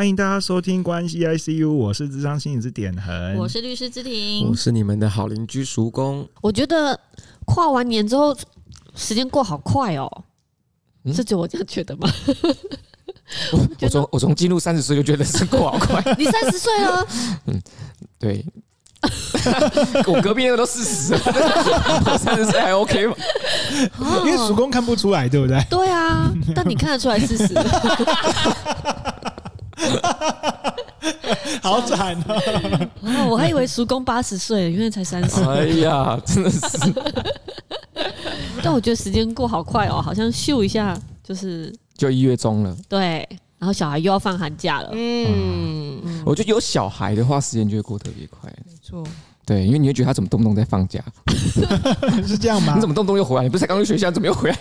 欢迎大家收听关系 ICU，我是智商心理师点横，我是律师之庭，我是你们的好邻居叔公。我觉得跨完年之后，时间过好快哦，嗯、是就我这样觉得吗？我从我从进入三十岁就觉得是过好快，你三十岁了？嗯，对。我隔壁那个都四十，我 三十岁还 OK 吗？因为叔公看不出来，对不对？对啊，但你看得出来四十。好惨哦！我还以为叔公八十岁，原来才三十。哎呀，真的是。但我觉得时间过好快哦，好像咻一下就是就一月中了。对，然后小孩又要放寒假了。嗯，嗯我觉得有小孩的话，时间就会过特别快。没错。对，因为你会觉得他怎么动不动在放假，是这样吗？你怎么动不动又回来？你不是才刚去学校，怎么又回来？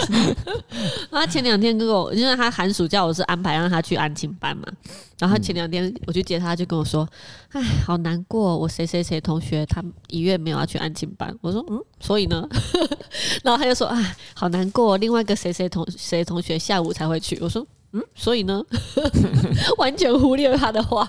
他前两天跟我，因为他寒暑假我是安排让他去安亲班嘛，然后他前两天我去接他，就跟我说：“哎，好难过，我谁谁谁同学他一月没有要去安亲班。”我说：“嗯，所以呢？” 然后他就说：“哎，好难过，另外一个谁谁同谁同学下午才会去。”我说：“嗯，所以呢？”完全忽略他的话。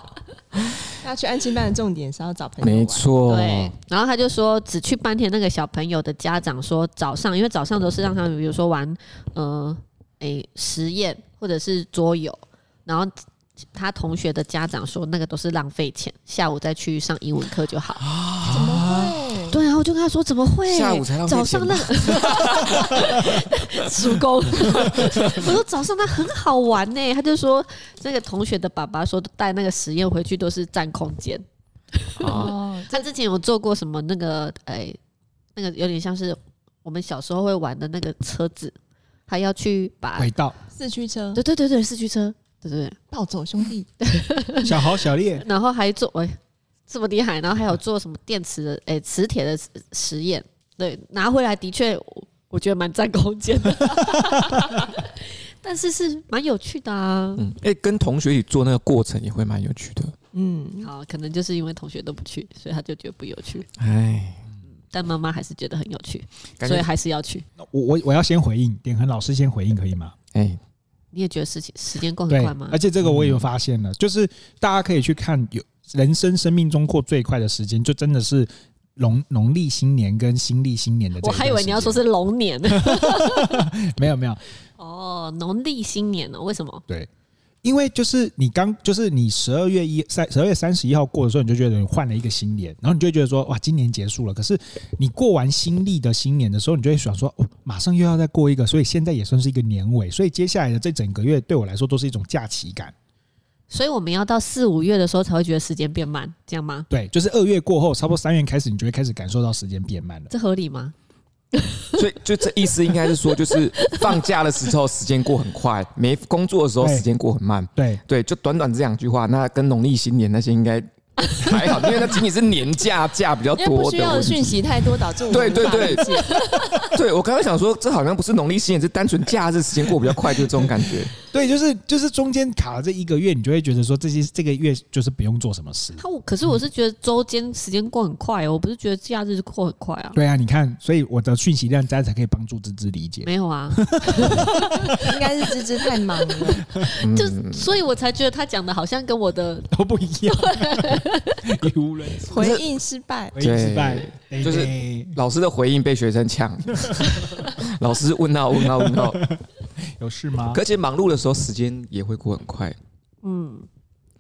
要去安亲班的重点是要找朋友，没错。对，然后他就说，只去半天。那个小朋友的家长说，早上因为早上都是让他们，比如说玩，呃，诶，实验或者是桌游。然后他同学的家长说，那个都是浪费钱，下午再去上英文课就好。对，然后我就跟他说，怎么会？下午才浪费钱？早上那个叔公，我说早上他很好玩呢。他就说，这个同学的爸爸说，带那个实验回去都是占空间。哦，他之前有做过什么？那个哎、欸，那个有点像是我们小时候会玩的那个车子，还要去把轨道四驱车，对对对对，四驱车，对对对，暴走兄弟，小豪小烈，然后还做哎。欸这么厉害，然后还有做什么电池的？哎，磁铁的实验，对，拿回来的确，我觉得蛮占空间的，但是是蛮有趣的啊。嗯，哎，跟同学一起做那个过程也会蛮有趣的。嗯，好，可能就是因为同学都不去，所以他就觉得不有趣。哎，但妈妈还是觉得很有趣，所以还是要去。我我我要先回应，点恒老师先回应可以吗？哎，你也觉得事情时间过很快吗？而且这个我也有发现了，嗯、就是大家可以去看有。人生生命中过最快的时间，就真的是农农历新年跟新历新年的。我还以为你要说是龙年呢。没有没有。哦，农历新年呢？为什么？对，因为就是你刚就是你十二月一三十二月三十一号过的时候，你就觉得你换了一个新年，然后你就会觉得说哇，今年结束了。可是你过完新历的新年的时候，你就会想说哦，马上又要再过一个，所以现在也算是一个年尾。所以接下来的这整个月对我来说都是一种假期感。所以我们要到四五月的时候才会觉得时间变慢，这样吗？对，就是二月过后，差不多三月开始，你就会开始感受到时间变慢了。这合理吗？所以就这意思应该是说，就是放假的时候时间过很快，没工作的时候时间过很慢。对对，就短短这两句话，那跟农历新年那些应该。还好，因为那仅仅是年假假比较多，不需要讯息太多，导致我对对对，对 我刚刚想说，这好像不是农历新年，是单纯假日时间过比较快，就是这种感觉。对，就是就是中间卡了这一个月，你就会觉得说，这些这个月就是不用做什么事。我可是我是觉得周间时间过很快哦，我不是觉得假日过很快啊。对啊，你看，所以我的讯息量大家才可以帮助芝芝理解。没有啊，应该是芝芝太忙了，就所以我才觉得他讲的好像跟我的都不一样。回应失败，回应失败，就是老师的回应被学生抢。老师问到问到问到，有事吗？而且忙碌的时候，时间也会过很快。嗯，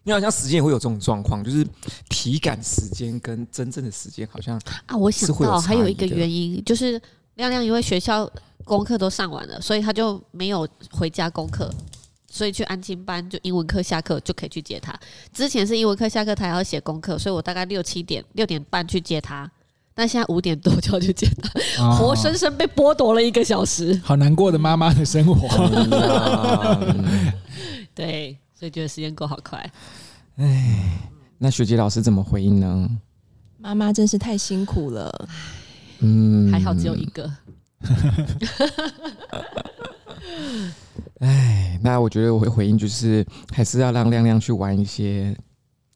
你好像时间也会有这种状况，就是体感时间跟真正的时间好像啊，我想到还有一个原因，就是亮亮因为学校功课都上完了，所以他就没有回家功课。所以去安亲班，就英文课下课就可以去接他。之前是英文课下课，他还要写功课，所以我大概六七点、六点半去接他。但现在五点多就要去接他，哦、活生生被剥夺了一个小时。好难过的妈妈的生活。对，所以觉得时间过好快。哎，那学姐老师怎么回应呢？妈妈真是太辛苦了。嗯，还好只有一个。哎，那我觉得我会回应就是，还是要让亮亮去玩一些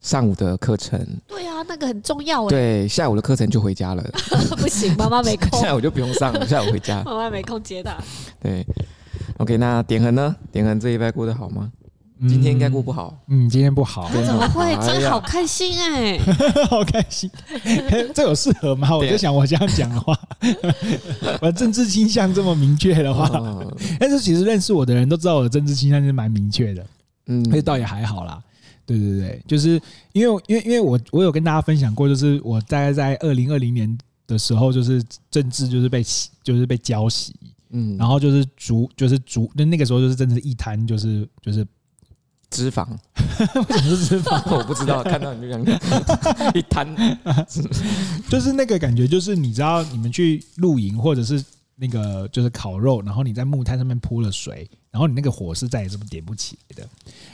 上午的课程。对啊，那个很重要。对，下午的课程就回家了。不行，妈妈没空。下午就不用上了，下午回家。妈妈没空接他。对，OK，那点恒呢？点恒这一拜过得好吗？今天应该过不好。嗯，今天不好，他怎么会？真好开心哎、好开心。这有适合吗？我就想，我这样讲的话，我的政治倾向这么明确的话，嗯。但是其实认识我的人都知道我的政治倾向是蛮明确的，嗯。那倒也还好啦。对对对，就是因为因为因为我我有跟大家分享过，就是我大概在二零二零年的时候，就是政治就是被就是被浇洗，嗯。然后就是逐就是逐那那个时候就是真的是一滩就是就是脂肪，为什么是脂肪？我不知道，看到你就这样 一摊，就是那个感觉，就是你知道你们去露营或者是那个就是烤肉，然后你在木炭上面铺了水，然后你那个火是再也这么点不起来的。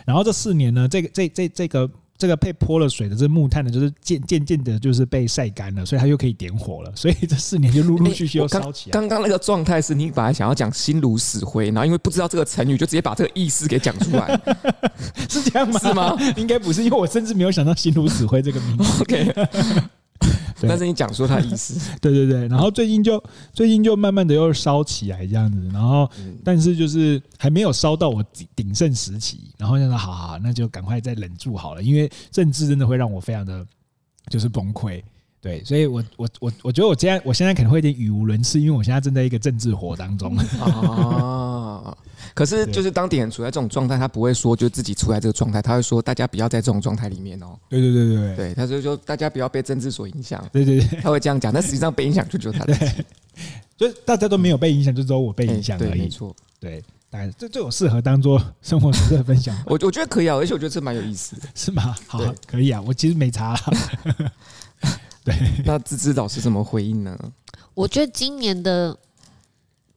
然后这四年呢，这个这这这个这个被泼了水的这木炭呢，就是渐渐渐的，就是被晒干了，所以它又可以点火了。所以这四年就陆陆续续又 烧起来。刚刚那个状态是你本来想要讲心如死灰，然后因为不知道这个成语，就直接把这个意思给讲出来。是这样吗？是吗？应该不是，因为我甚至没有想到“心如死灰”这个名字。OK，对但是你讲说他意思，对对对，然后最近就最近就慢慢的又烧起来这样子，然后嗯。但是就是还没有烧到我鼎盛时期，然后就说好好，那就赶快再忍住好了，因为政治真的会让我非常的就是崩溃。对，所以我我我我觉得我现在我现在可能会有点语无伦次，因为我现在正在一个政治火当中。啊。可是就是当点处在这种状态，他不会说就自己处在这个状态，他会说大家不要在这种状态里面哦。对对对对对对，他就说大家不要被政治所影响，对对对，他会这样讲，但实际上被影响就只有他自己。就是大家都没有被影响，就只有我被影响而已。没错。对，大概这这种适合当做生活实的分享，我我觉得可以啊，而且我觉得这蛮有意思的。是吗？好对，可以啊，我其实没查啦。对，那芝芝老师怎么回应呢？我觉得今年的，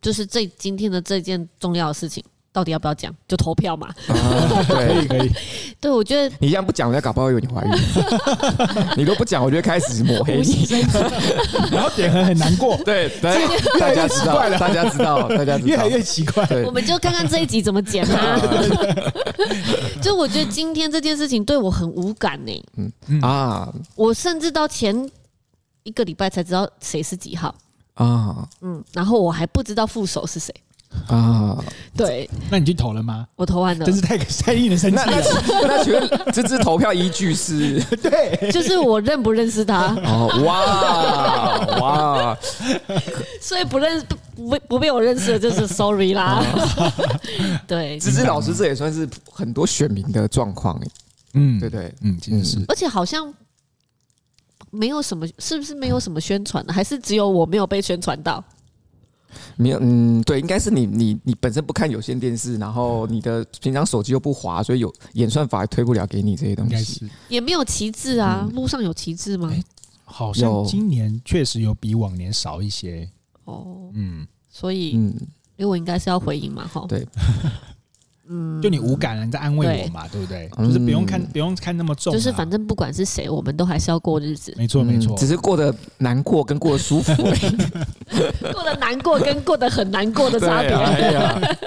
就是这今天的这件重要的事情，到底要不要讲？就投票嘛。啊，可以对，可以。对，我觉得你这样不讲，人家搞不好以为你怀孕。你都不讲，我就会开始抹黑你。然后点很很难过，对对，大家知道，大家知道，大家知道，越来越奇怪。我们就看看这一集怎么剪啊。就我觉得今天这件事情对我很无感呢嗯、啊我甚至到前一个礼拜才知道谁是几号，啊嗯，然后我还不知道副手是谁。啊！对那你去投了吗？我投完了真，是太太令人生气了。那请问芝芝投票依据是？对，就是我认不认识他，哦哇哇！所以不认不不不被我认识的就是 sorry 啦。对，芝芝老师这也算是很多选民的状况，嗯对不对？嗯，其实是而且好像没有什么，是不是没有什么宣传呢？还是只有我没有被宣传到？没有，嗯，对，应该是你你你本身不看有线电视，然后你的平常手机又不滑，所以有演算法也推不了给你这些东西。也没有旗帜啊，路上有旗帜吗？哎好像今年确实有比往年少一些。哦，嗯，所以嗯，因为我应该是要回应嘛，哈。对，嗯，就你无感了，你在安慰我嘛，对不对？就是不用看，不用看那么重啊。就是反正不管是谁，我们都还是要过日子，没错没错嗯只，是过得难过跟过得舒服而已。过得难过跟过得很难过的差 对啊别。哎，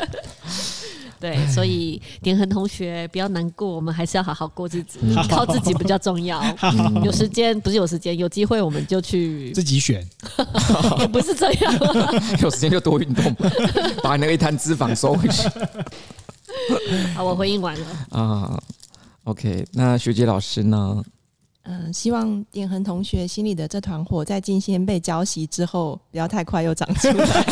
对，所以点恒同学不要难过，我们还是要好好过日子，嗯靠自己比较重要。嗯有时间不是有时间，有机会我们就去，自己选。也不是这样。有时间就多运动，把你那一滩脂肪收回去 好，我回应完了。啊。OK，那学姐老师呢？嗯，希望点恒同学心里的这团火，在今天被浇熄之后，不要太快又长出来。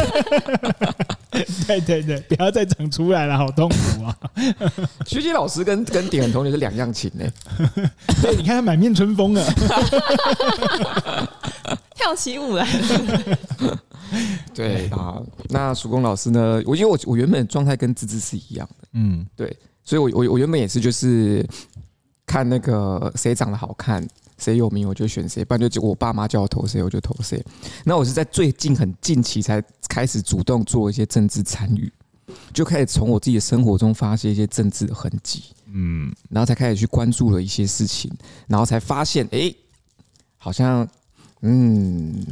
对对对，不要再长出来了，好痛苦啊！学姐老师跟跟点恒同学是两样情呢。对，你看他满面春风啊。跳起舞来，对啊，那曙光老师呢？我因为我我原本的状态跟芝芝是一样的，嗯，对，所以我我我原本也是就是看那个谁长得好看，谁有名我就选谁，不然就我爸妈叫我投谁我就投谁。那我是在最近很近期才开始主动做一些政治参与，就开始从我自己的生活中发现一些政治的痕迹，嗯，然后才开始去关注了一些事情，然后才发现，哎，好像嗯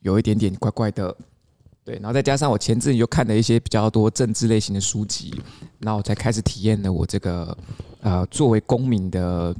有一点点怪怪的。对，然后再加上我前阵子又看了一些比较多政治类型的书籍，然后我才开始体验了我这个呃作为公民的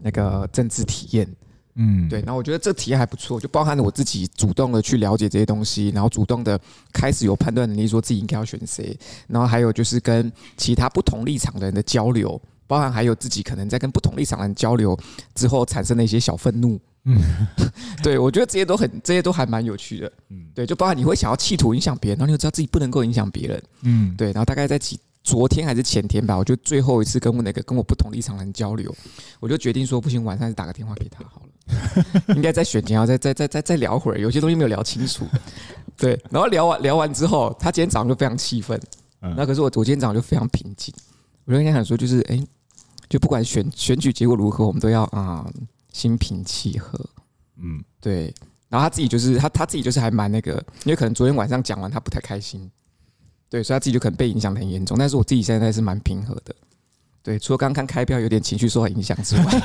那个政治体验。嗯，对，然后我觉得这体验还不错，就包含了我自己主动的去了解这些东西，然后主动的开始有判断能力，说自己应该要选谁，然后还有就是跟其他不同立场的人的交流，包含还有自己可能在跟不同立场的人交流之后产生的一些小愤怒。嗯，对，我觉得这些都很，这些都还蛮有趣的。嗯，对，就包含你会想要企图影响别人，然后你又知道自己不能够影响别人。嗯，对，然后大概在几昨天还是前天吧，我就最后一次跟我那个跟我不同立场的人交流，我就决定说不行，晚上就打个电话给他好了。应该在选前要再再再再再聊会儿，有些东西没有聊清楚。对，然后聊完聊完之后，他今天早上就非常气愤。嗯，那可是我我今天早上就非常平静。我就跟他讲说，就是哎，就不管选选举结果如何，我们都要啊。心平气和，嗯，对，然后他自己就是他他自己就是还蛮那个，因为可能昨天晚上讲完他不太开心，对，所以他自己就可能被影响得很严重。但是我自己现在是蛮平和的，对，除了刚刚开票有点情绪受到影响之外，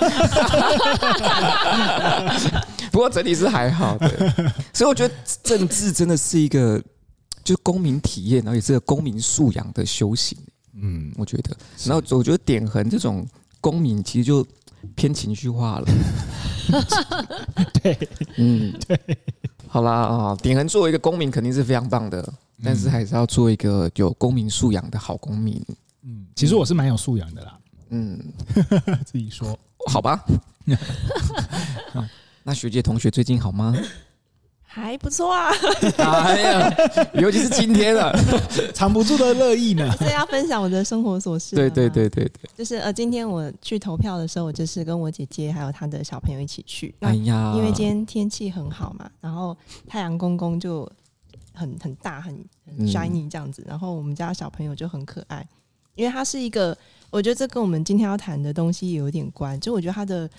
不过整体是还好的。所以我觉得政治真的是一个就是公民体验，然后也是个公民素养的修行。嗯，我觉得，然后我觉得点横这种公民其实就。偏情绪化了，对，嗯，对，好啦啊，鼎恒作为一个公民肯定是非常棒的，但是还是要做一个有公民素养的好公民。嗯，其实我是蛮有素养的啦，嗯，自己说。好吧。那学姐同学最近好吗？还不错啊！哎呀，尤其是今天了，藏不住的乐意呢。所 以要分享我的生活琐事。对对对对对，就是呃，今天我去投票的时候，我就是跟我姐姐还有她的小朋友一起去。哎呀，因为今天天气很好嘛，然后太阳公公就很很大很很 shiny 这样子，然后我们家小朋友就很可爱，因为他是一个，我觉得这跟我们今天要谈的东西有点关，就我觉得他的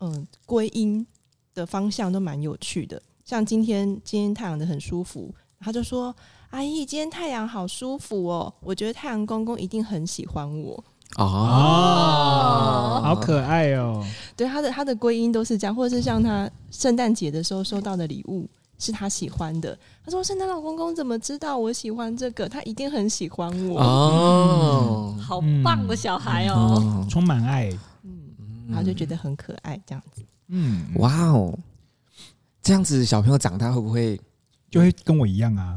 嗯归因的方向都蛮有趣的。像今天，今天太阳的很舒服，他就说：“阿姨，今天太阳好舒服哦，我觉得太阳公公一定很喜欢我。”哦，好可爱哦！对，他的他的归因都是这样，或者是像他圣诞节的时候收到的礼物是他喜欢的，他说：“圣诞老公公怎么知道我喜欢这个？他一定很喜欢我。”哦，好棒的小孩哦，嗯、充满爱，嗯，然后就觉得很可爱，这样子，嗯，哇哦。这样子小朋友长大会不会就会跟我一样啊？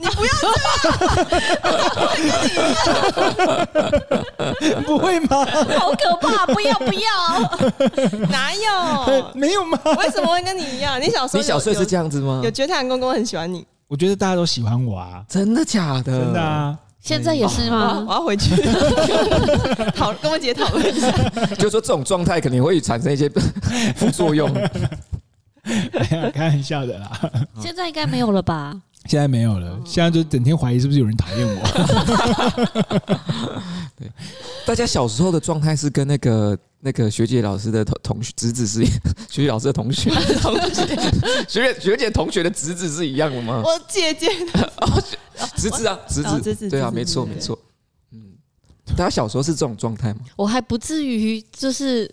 你不要这样，不会吗？好可怕！不要不要，哪有？没有吗？为什么会跟你一样？你小时候你小时候是这样子吗？有觉得太阳公公很喜欢你？我觉得大家都喜欢我啊！真的假的？真的啊！现在也是吗？我要回去 讨跟我姐讨论一下，就是说这种状态肯定会产生一些副作用。开玩笑的啦，现在应该没有了吧？现在没有了，现在就整天怀疑是不是有人讨厌我。对，大家小时候的状态是跟那个那个学姐老师的同同学侄子是 学姐老师的同学同学学姐学姐同学的侄子是一样的吗？我姐姐的哦，侄子啊，侄子，对啊，没错没错。嗯，大家小时候是这种状态吗？我还不至于，就是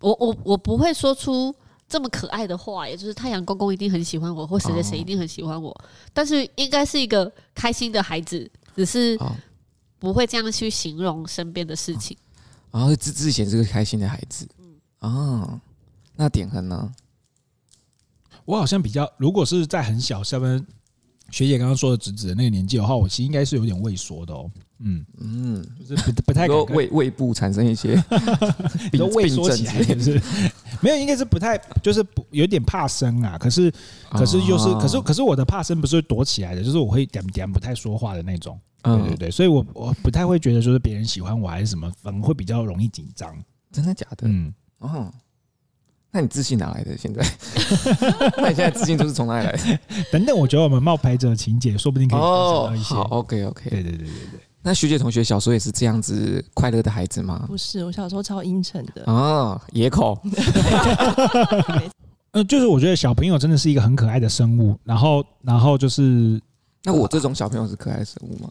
我我我不会说出。这么可爱的话，也就是太阳公公一定很喜欢我，或谁谁谁一定很喜欢我。但是应该是一个开心的孩子，只是不会这样去形容身边的事情。然后自自显是个开心的孩子。嗯啊，那点恒呢？我好像比较，如果是在很小，像学姐刚刚说的侄子的那个年纪的话，我其实应该是有点畏缩的哦。嗯嗯，就是不不太胃胃部产生一些，比较畏缩起来，是不是？没有，应该是不太，就是不有点怕生啊。可是，可是就是，可是，可是我的怕生不是躲起来的，就是我会点点不太说话的那种。对对对，所以我我不太会觉得就是别人喜欢我还是什么，反而会比较容易紧张。真的假的？嗯哦，那你自信哪来的？现在？那你现在自信都是从哪里来的？等等，我觉得我们冒牌者情节说不定可以找到一些。好，OK OK，对对对对对。那徐姐同学小时候也是这样子快乐的孩子吗？不是，我小时候超阴沉的啊，野口。呃，就是我觉得小朋友真的是一个很可爱的生物。然后，然后就是，那我这种小朋友是可爱的生物吗？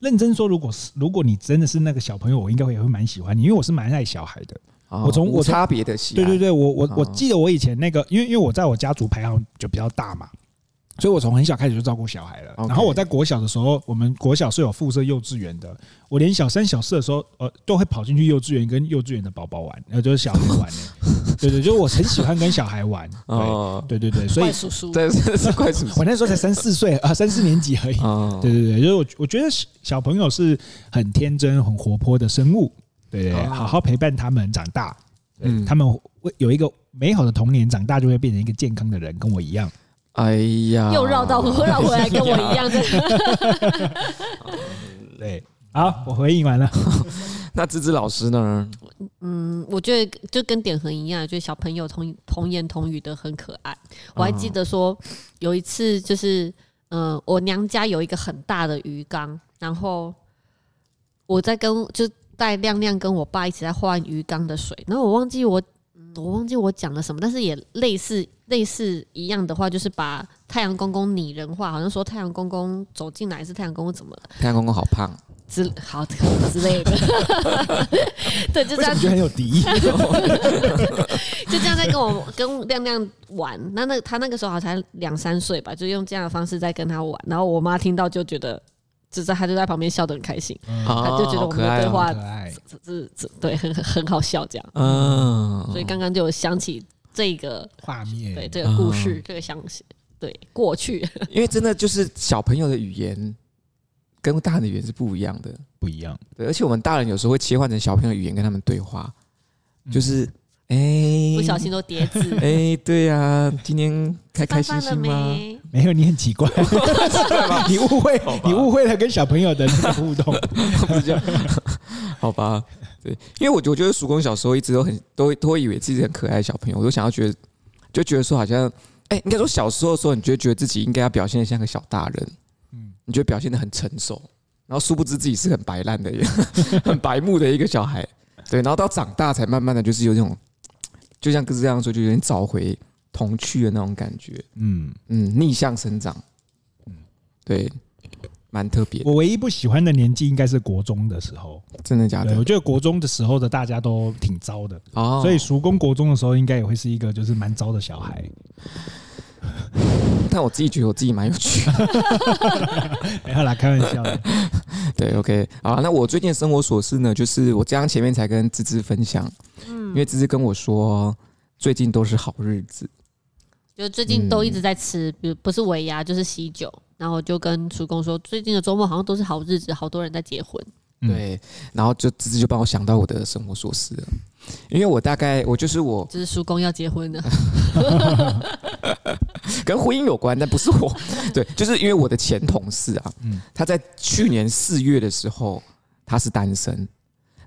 认真说，如果是如果你真的是那个小朋友，我应该会也会蛮喜欢你，因为我是蛮爱小孩的。我从我差别的喜，对对对，我我我记得我以前那个，因为因为我在我家族排行就比较大嘛。所以我从很小开始就照顾小孩了。然后我在国小的时候，我们国小是有附设幼稚园的，我连小三、小四的时候，呃，都会跑进去幼稚园跟幼稚园的宝宝玩，然后就是小孩玩呢。对对，就是我很喜欢跟小孩玩。哦，对对对，所以怪叔叔，对是是怪叔叔 我那时候才三四岁啊，三四年级而已。哦，对对对，就是我我觉得小朋友是很天真、很活泼的生物。对好好陪伴他们长大，嗯他们会有一个美好的童年，长大就会变成一个健康的人，跟我一样。哎呀，又绕到绕回来，跟我一样的。对，好，我回应完了。那芝芝老师呢？嗯，我觉得就跟点恒一样，就是小朋友童童言童语的很可爱。我还记得说有一次，就是嗯、呃，我娘家有一个很大的鱼缸，然后我在跟就带亮亮跟我爸一起在换鱼缸的水，然后我忘记我。我忘记我讲了什么，但是也类似类似一样的话，就是把太阳公公拟人化，好像说太阳公公走进来是太阳公公怎么了？太阳公公好胖，之好之类的，对，就这样觉得很有敌意？就这样在跟我跟亮亮玩。那那他那个时候好像才两三岁吧，就用这样的方式在跟他玩。然后我妈听到就觉得，就在他就在旁边笑得很开心，他就觉得我们的对话哦可爱。是是，对，很很很好笑这样。嗯，所以刚刚就想起这个画面，对这个故事，这个想起对过去，因为真的就是小朋友的语言跟大人的语言是不一样的，不一样。对，而且我们大人有时候会切换成小朋友的语言跟他们对话，就是哎，不小心都叠字。哎，对呀，今天开开心心吗？没？没有，你很奇怪，你误会，你误会了跟小朋友的那个互动。不是这样，好吧？对，因为我我觉得曙光小时候一直都很都都会以为自己很可爱的小朋友，我都想要觉得就觉得说好像，哎，应该说小时候的时候，你就会觉得自己应该要表现的像个小大人，嗯，你觉得表现的很成熟，然后殊不知自己是很白烂的，很白目的一个小孩，对，然后到长大才慢慢的就是有这种，就像哥斯这样说，就有点找回童趣的那种感觉，嗯，嗯，逆向生长，嗯，对。蛮特别，我唯一不喜欢的年纪应该是国中的时候，真的假的？我觉得国中的时候的大家都挺糟的，哦，所以叔公国中的时候应该也会是一个就是蛮糟的小孩。但我自己觉得我自己蛮有趣的，没有啦，开玩笑的。对，OK，好，那我最近的生活琐事呢，就是我刚刚前面才跟芝芝分享，嗯，因为芝芝跟我说最近都是好日子，就最近都一直在吃，比如不是尾牙就是喜酒。然后我就跟叔公说，最近的周末好像都是好日子，好多人在结婚。对，然后就直接就帮我想到我的生活琐事了，因为我大概我就是我，就是叔公要结婚了，跟婚姻有关，但不是我，对，就是因为我的前同事啊，他在去年四月的时候他是单身，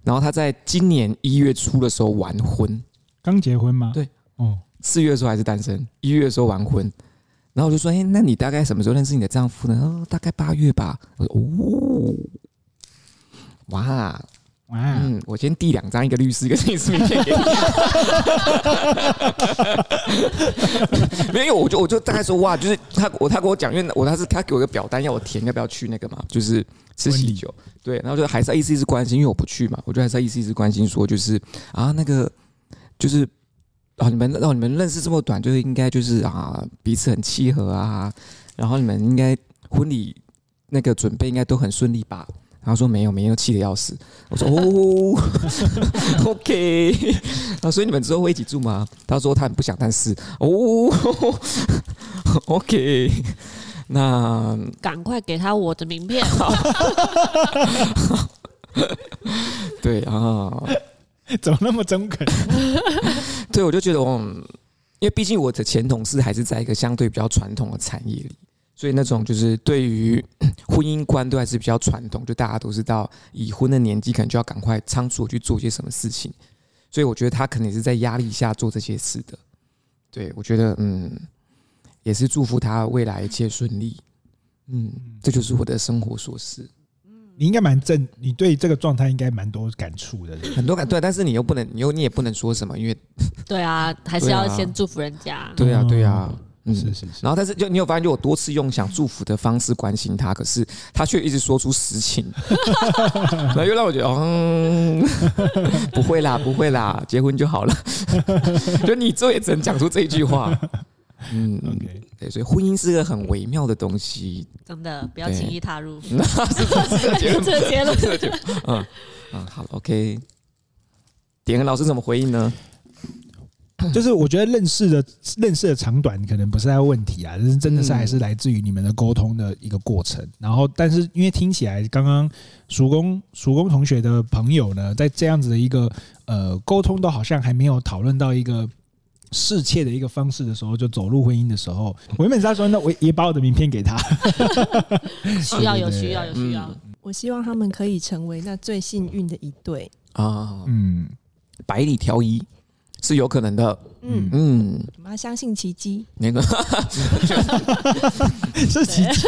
然后他在今年一月初的时候完婚，刚结婚吗？对，哦，四月的时候还是单身，一月的时候完婚。然后我就说：“哎，那你大概什么时候认识你的丈夫呢？”哦，大概八月吧。我说：“哦，哇哇，嗯，我先递两张，一个律师，一个律师名片给你。没有，我就我就大概说哇，就是他我他跟我讲，因为我他是他给我一个表单要我填，要不要去那个嘛，就是吃喜酒。对，然后就还是要意思意思关心，因为我不去嘛，我就还是要意思意思关心说，就是啊那个就是。”啊你们让你们认识这么短，就是应该就是啊彼此很契合啊，然后你们应该婚礼那个准备应该都很顺利吧？然后说没有，没有，气得要死。我说 哦，OK。那所以你们之后会一起住吗？他说他很不想，但是哦，OK。那赶快给他我的名片。对啊。怎么那么中肯？对，我就觉得，嗯，因为毕竟我的前同事还是在一个相对比较传统的产业里，所以那种就是对于 婚姻观都还是比较传统，就大家都是到已婚的年纪，可能就要赶快仓促去做些什么事情，所以我觉得他可能也是在压力下做这些事的。对，我觉得，嗯，也是祝福他未来一切顺利。嗯，这就是我的生活琐事。你应该蛮正，你对这个状态应该蛮多感触的，很多感对，但是你又不能，你又你也不能说什么，因为对啊，还是要先祝福人家。对啊，对啊，嗯，是是是。然后，但是就你有发现，就我多次用想祝福的方式关心他，可是他却一直说出实情，然后又让我觉得，嗯，不会啦，不会啦，结婚就好了。就你最也只能讲出这一句话。嗯 OK 对，所以婚姻是个很微妙的东西。真的不要轻易踏入。是是是这个结论，这个结论。嗯嗯，好，OK。典衡老师怎么回应呢？就是我觉得认识的认识的长短可能不是在问题啊，但是真的是还是来自于你们的沟通的一个过程。然后，但是因为听起来刚刚曙光曙光同学的朋友呢，在这样子的一个呃沟通都好像还没有讨论到一个适切的一个方式的时候，就走入婚姻的时候，我原本是在说，那我也把我的名片给他，需要有需要有需要。我希望他们可以成为那最幸运的一对。啊，嗯，百里挑一是有可能的。嗯嗯，我们要相信奇迹。那个 是奇迹，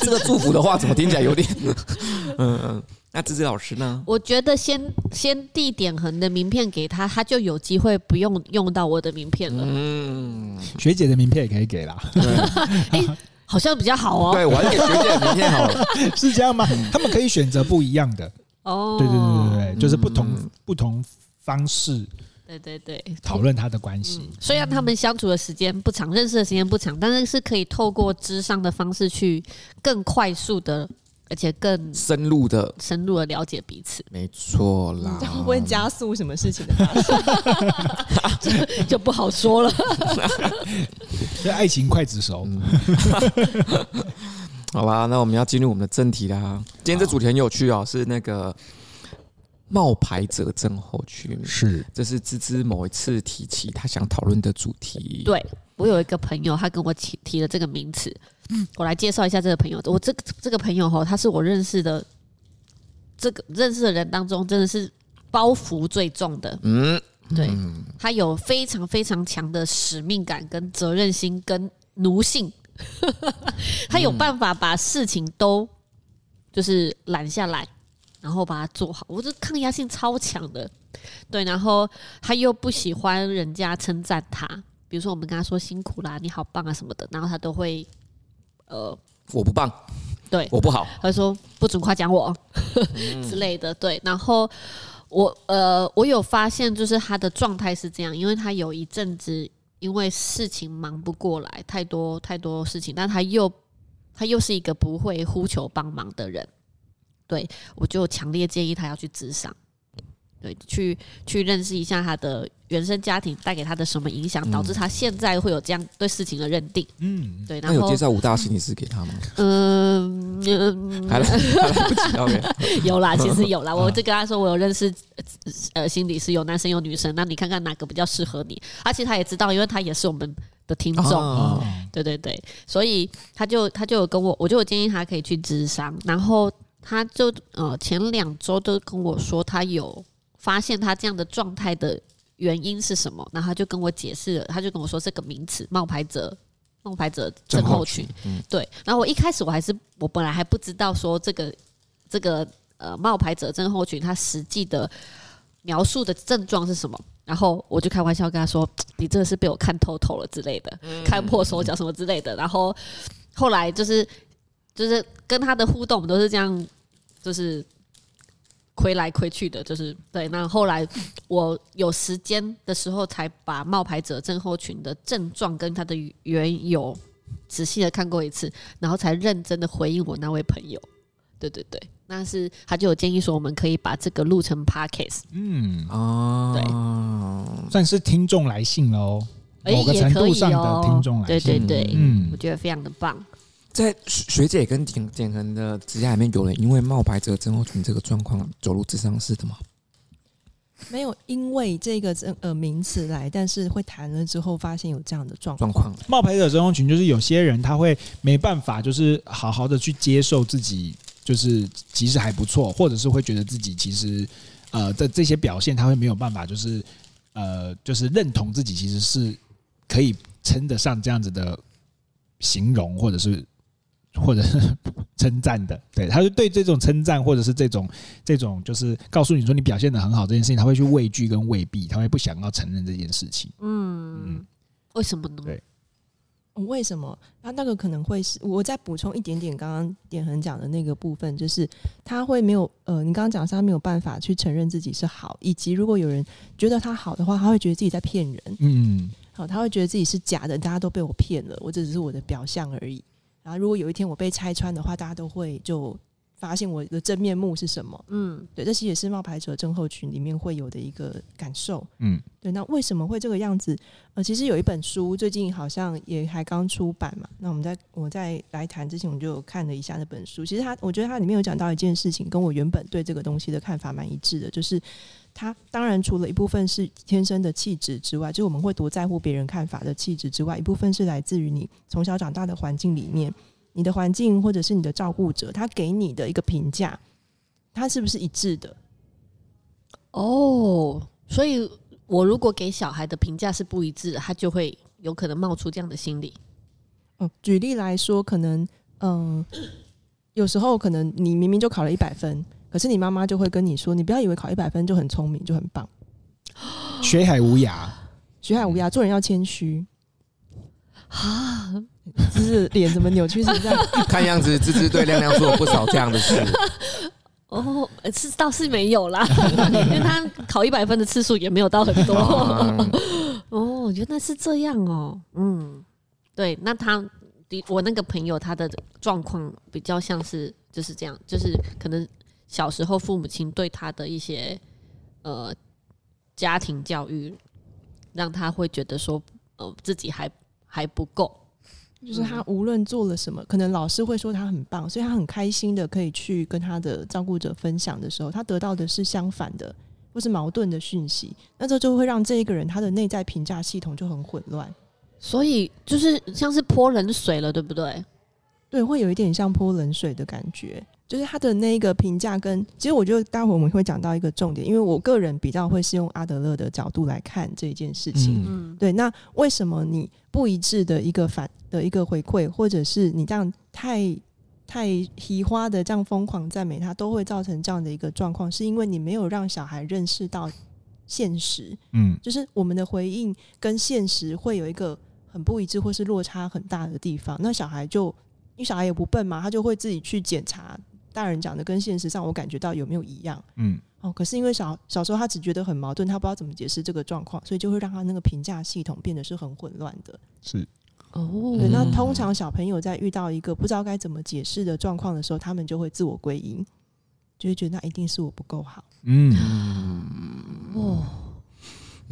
这个祝福的话，怎么听起来有点…… 嗯嗯。那芝芝老师呢？我觉得先先递点横的名片给他，他就有机会不用用到我的名片了。嗯，学姐的名片也可以给啦。哎，好像比较好哦。对，我还是给学姐的名片好了。是这样吗？他们可以选择不一样的。哦，对对对对对，就是不同嗯不同方式对对对，讨论他的关系。虽然他们相处的时间不长，认识的时间不长，但是是可以透过智商的方式去更快速的，而且更深入的，深入的了解彼此，没错啦。会不会加速什么事情的发生？就不好说了。这爱情快子手，好吧，那我们要进入我们的正题啦。今天这主题很有趣哦，是那个冒牌者症候群。是这是芝芝某一次提起他想讨论的主题。对我有一个朋友，他跟我提提了这个名词，嗯我来介绍一下这个朋友。我这个这个朋友哈，他是我认识的这个认识的人当中，真的是包袱最重的。嗯，对，嗯他有非常非常强的使命感、跟责任心、跟奴性，他有办法把事情都就是揽下来，然后把它做好。我这抗压性超强的，对，然后他又不喜欢人家称赞他，比如说我们跟他说辛苦啦、你好棒啊什么的，然后他都会呃，我不棒，对，我不好。他说不准夸奖我 之类的，对。然后我呃，我有发现，就是他的状态是这样，因为他有一阵子因为事情忙不过来，太多太多事情，但他又他又是一个不会呼求帮忙的人，对，我就强烈建议他要去咨商，对，去去认识一下他的原生家庭带给他的什么影响，导致他现在会有这样对事情的认定，嗯，对。然后那有介绍五大心理师给他吗？嗯嗯。还来不及，OK。有啦，其实有啦。我就跟他说，我有认识呃心理师，有男生有女生，那你看看哪个比较适合你。而且他也知道，因为他也是我们的听众，哦对对对，所以他就他就有跟我，我就有建议他可以去咨商。然后他就呃前两周都跟我说，他有发现他这样的状态的原因是什么，然后他就跟我解释了，他就跟我说这个名词“冒牌者”。冒牌者症候群，嗯，对。然后我一开始我还是我本来还不知道说这个这个呃冒牌者症候群它实际的描述的症状是什么，然后我就开玩笑跟他说：“你真的是被我看透透了之类的，看破手脚什么之类的。”然后后来就是就是跟他的互动，我们都是这样，就是。亏来亏去的，就是对。那后来我有时间的时候，才把冒牌者症候群的症状跟他的缘由仔细的看过一次，然后才认真的回应我那位朋友。对对对，那是他就有建议说，我们可以把这个录成 podcast。嗯，哦，对算是听众来信喽，哎，某个也可以程度上的哦。听众来对信，对对，嗯我觉得非常的棒。在学学姐跟简简恒的指甲里面，有人因为冒牌者症候群这个状况走入智商室的吗？没有因为这个这呃名词来，但是会谈了之后发现有这样的状况。状况冒牌者症候群就是有些人他会没办法，就是好好的去接受自己，就是其实还不错，或者是会觉得自己其实呃的这些表现，他会没有办法，就是呃就是认同自己其实是可以称得上这样子的形容，或者是或者是称赞的。对，他就对这种称赞，或者是这种这种就是告诉你说你表现的很好这件事情，他会去畏惧跟畏避，他会不想要承认这件事情。嗯，为什么呢？对为什么？他那个可能会是，我再补充一点点，刚刚点恒讲的那个部分，就是他会没有呃，你刚刚讲是他没有办法去承认自己是好，以及如果有人觉得他好的话，他会觉得自己在骗人。嗯，好，他会觉得自己是假的，大家都被我骗了，我这只是我的表象而已。然后如果有一天我被拆穿的话，大家都会就。发现我的真面目是什么？嗯，对，这其实也是冒牌者症候群里面会有的一个感受。嗯，对。那为什么会这个样子？呃，其实有一本书最近好像也还刚出版嘛。那我们在我在来谈之前，我就看了一下那本书。其实它，我觉得它里面有讲到一件事情，跟我原本对这个东西的看法蛮一致的，就是他当然除了一部分是天生的气质之外，就是我们会多在乎别人看法的气质之外，一部分是来自于你从小长大的环境里面。你的环境或者是你的照顾者，他给你的一个评价，他是不是一致的？哦，所以我如果给小孩的评价是不一致的，他就会有可能冒出这样的心理。嗯，举例来说，可能嗯，有时候可能你明明就考了一百分，可是你妈妈就会跟你说：“你不要以为考一百分就很聪明，就很棒。”学海无涯，学海无涯，做人要谦虚。啊，就是脸怎么扭曲成这样？看样子芝芝对亮亮做了不少这样的事。哦，是倒是没有啦，因为他考一百分的次数也没有到很多。哦，原来是这样哦。嗯，对，那他的我那个朋友他的状况比较像是就是这样，就是可能小时候父母亲对他的一些呃家庭教育，让他会觉得说呃自己还。还不够，就是他无论做了什么，可能老师会说他很棒，所以他很开心的可以去跟他的照顾者分享的时候，他得到的是相反的或是矛盾的讯息，那这就会让这一个人他的内在评价系统就很混乱，所以就是像是泼冷水了，对不对？对，会有一点像泼冷水的感觉。就是他的那个评价跟，其实我觉得待会我们会讲到一个重点，因为我个人比较会是用阿德勒的角度来看这件事情。嗯，对。那为什么你不一致的一个反的一个回馈，或者是你这样太太提花的这样疯狂赞美他，都会造成这样的一个状况？是因为你没有让小孩认识到现实。嗯，就是我们的回应跟现实会有一个很不一致，或是落差很大的地方。那小孩就，因为小孩也不笨嘛，他就会自己去检查。大人讲的跟现实上我感觉到有没有一样？嗯，哦，可是因为小小时候他只觉得很矛盾，他不知道怎么解释这个状况，所以就会让他那个评价系统变得是很混乱的。是哦，对，那通常小朋友在遇到一个不知道该怎么解释的状况的时候，他们就会自我归因，就会觉得那一定是我不够好。嗯，哦，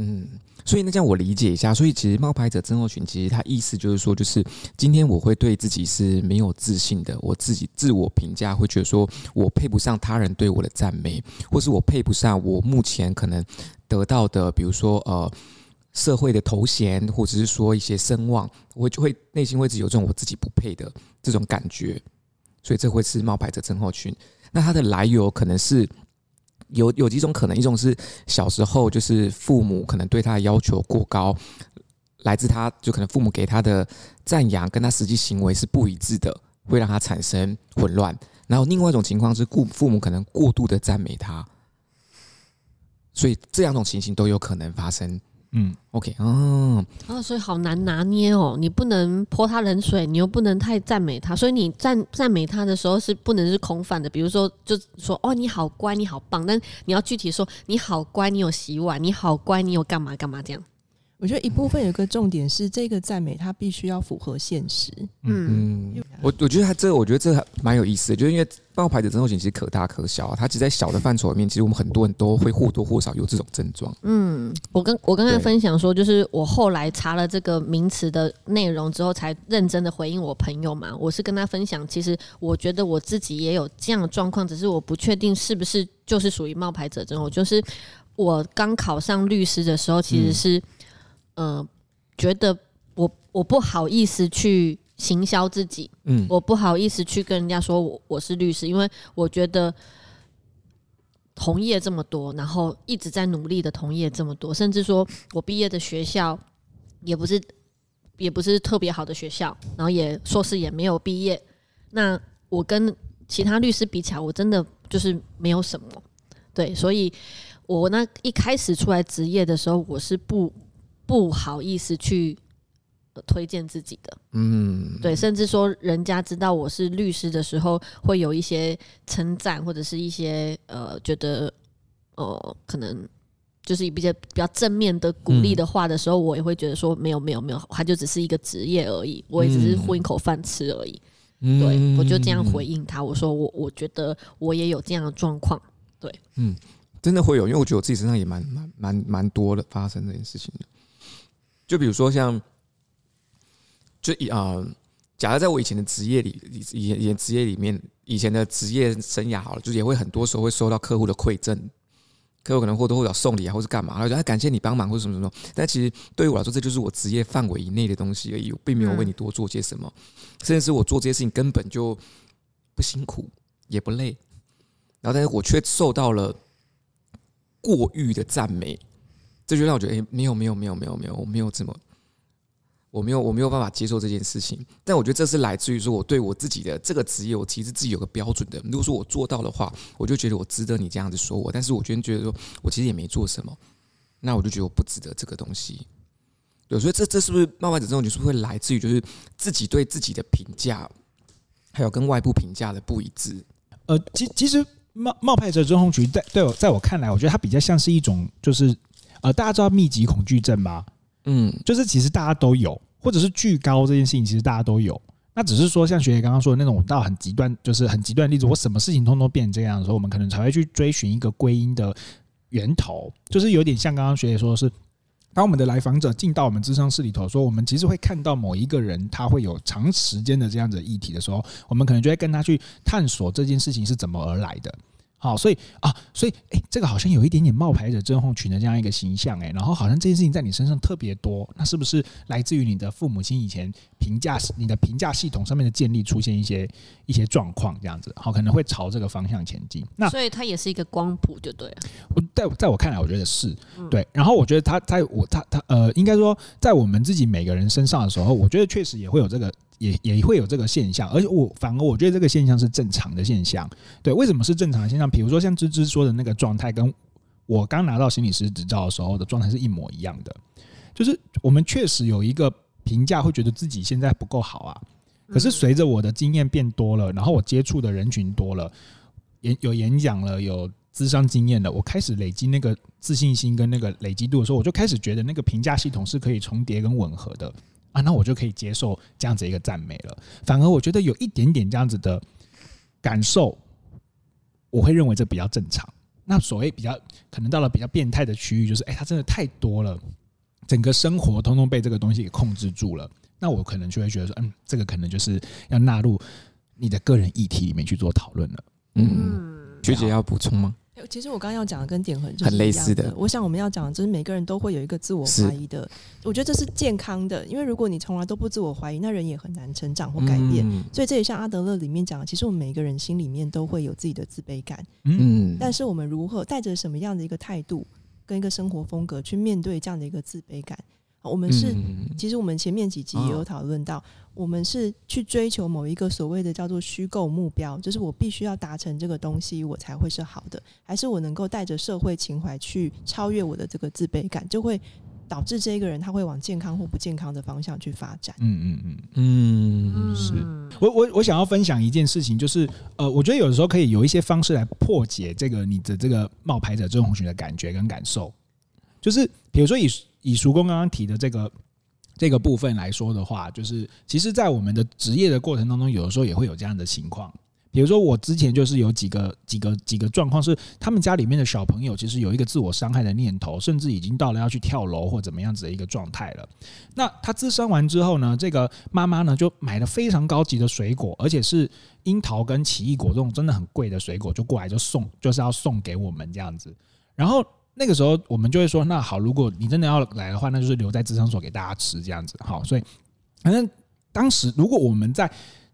嗯。所以那这样我理解一下，所以其实冒牌者症候群其实他意思就是说，就是今天我会对自己是没有自信的，我自己自我评价会觉得说我配不上他人对我的赞美，或是我配不上我目前可能得到的，比如说呃社会的头衔，或者是说一些声望，我就会内心会只有这种我自己不配的这种感觉，所以这会是冒牌者症候群。那它的来由可能是。有有几种可能，一种是小时候就是父母可能对他的要求过高，来自他就可能父母给他的赞扬跟他实际行为是不一致的，会让他产生混乱。然后另外一种情况是，父父母可能过度的赞美他，所以这两种情形都有可能发生。嗯，OK，嗯，啊，所以好难拿捏哦，你不能泼他冷水，你又不能太赞美他，所以你赞赞美他的时候是不能是空泛的，比如说就说哦，你好乖，你好棒，但你要具体说你好乖，你有洗碗，你好乖，你有干嘛干嘛这样。我觉得一部分有个重点是，这个赞美它必须要符合现实。嗯，我我觉得他这个，我觉得这还蛮有意思的，就是因为冒牌者症候群其实可大可小啊，它只在小的范畴里面，其实我们很多人都会或多或少有这种症状。嗯，我跟我刚才分享说，就是我后来查了这个名词的内容之后，才认真的回应我朋友嘛。我是跟他分享，其实我觉得我自己也有这样的状况，只是我不确定是不是就是属于冒牌者症候。就是我刚考上律师的时候，其实是。嗯、呃，觉得我我不好意思去行销自己，嗯，我不好意思去跟人家说我我是律师，因为我觉得同业这么多，然后一直在努力的同业这么多，甚至说我毕业的学校也不是也不是特别好的学校，然后也硕士也没有毕业，那我跟其他律师比起来，我真的就是没有什么，对，所以我那一开始出来职业的时候，我是不。不好意思去推荐自己的，嗯，对，甚至说人家知道我是律师的时候，会有一些称赞或者是一些呃，觉得呃，可能就是比较比较正面的鼓励的话的时候，我也会觉得说没有没有没有，他就只是一个职业而已，我也只是混一口饭吃而已。嗯、对，我就这样回应他，我说我我觉得我也有这样的状况。对，嗯，真的会有，因为我觉得我自己身上也蛮蛮蛮蛮多的发生这件事情的。就比如说像，就以啊、呃，假如在我以前的职业里，以以前职业里面，以前的职业生涯好了，就也会很多时候会收到客户的馈赠。客户可能或多或少送礼啊，或是干嘛，然后就感谢你帮忙或者什么什么。但其实对于我来说，这就是我职业范围以内的东西而已，我并没有为你多做些什么。甚至是我做这些事情根本就不辛苦，也不累。然后，但是我却受到了过誉的赞美，这就让我觉得，哎，没有，没有，没有，没有，没有，我没有这么。我没有，我没有办法接受这件事情，但我觉得这是来自于说我对我自己的这个职业，我其实自己有个标准的。如果说我做到的话，我就觉得我值得你这样子说我。但是我觉得觉得说我其实也没做什么，那我就觉得我不值得这个东西。对，所以这这是不是冒牌者症候群？是不是会来自于就是自己对自己的评价，还有跟外部评价的不一致？呃，其其实冒冒牌者症候群在对我在我看来，我觉得它比较像是一种就是呃，大家知道密集恐惧症吗？嗯，就是其实大家都有，或者是惧高这件事情，其实大家都有。那只是说，像学姐刚刚说的那种，到很极端，就是很极端的例子，我什么事情通通变这样的时候，我们可能才会去追寻一个归因的源头。就是有点像刚刚学姐说的是，当我们的来访者进到我们咨商室里头，说我们其实会看到某一个人，他会有长时间的这样子的议题的时候，我们可能就会跟他去探索这件事情是怎么而来的。好，所以啊，所以哎、欸，这个好像有一点点冒牌者症候群的这样一个形象哎、欸，然后好像这件事情在你身上特别多，那是不是来自于你的父母亲以前评价你的评价系统上面的建立出现一些一些状况这样子，好，可能会朝这个方向前进。那所以它也是一个光谱，就对了。我在在我看来，我觉得是对。然后我觉得他在我他他呃，应该说在我们自己每个人身上的时候，我觉得确实也会有这个。也也会有这个现象，而且我反而我觉得这个现象是正常的现象。对，为什么是正常的现象？比如说像芝芝说的那个状态，跟我刚拿到心理师执照的时候的状态是一模一样的。就是我们确实有一个评价，会觉得自己现在不够好啊。可是随着我的经验变多了，然后我接触的人群多了，演有演讲了，有咨商经验了，我开始累积那个自信心跟那个累积度的时候，我就开始觉得那个评价系统是可以重叠跟吻合的。啊，那我就可以接受这样子一个赞美了。反而我觉得有一点点这样子的感受，我会认为这比较正常。那所谓比较可能到了比较变态的区域，就是哎，它真的太多了，整个生活通通被这个东西给控制住了。那我可能就会觉得说，嗯，这个可能就是要纳入你的个人议题里面去做讨论了。嗯，学姐要补充吗？其实我刚刚要讲的跟点很很类似的。我想我们要讲的就是每个人都会有一个自我怀疑的，我觉得这是健康的。因为如果你从来都不自我怀疑，那人也很难成长或改变。所以这也像阿德勒里面讲的，其实我们每个人心里面都会有自己的自卑感。嗯，但是我们如何带着什么样的一个态度跟一个生活风格去面对这样的一个自卑感？我们是，其实我们前面几集也有讨论到，我们是去追求某一个所谓的叫做虚构目标，就是我必须要达成这个东西，我才会是好的，还是我能够带着社会情怀去超越我的这个自卑感，就会导致这个人他会往健康或不健康的方向去发展。嗯嗯嗯。嗯，是我我我想要分享一件事情，就是呃，我觉得有的时候可以有一些方式来破解这个你的这个冒牌者症候群的感觉跟感受，就是比如说以。以叔公刚刚提的这个这个部分来说的话，就是其实，在我们的职业的过程当中，有的时候也会有这样的情况。比如说，我之前就是有几个几个几个状况，是他们家里面的小朋友其实有一个自我伤害的念头，甚至已经到了要去跳楼或怎么样子的一个状态了。那他咨商完之后呢，这个妈妈呢就买了非常高级的水果，而且是樱桃跟奇异果这种真的很贵的水果，就过来就送，就是要送给我们这样子。然后。那个时候我们就会说，那好，如果你真的要来的话，那就是留在智商所给大家吃这样子。好，所以反正当时如果我们在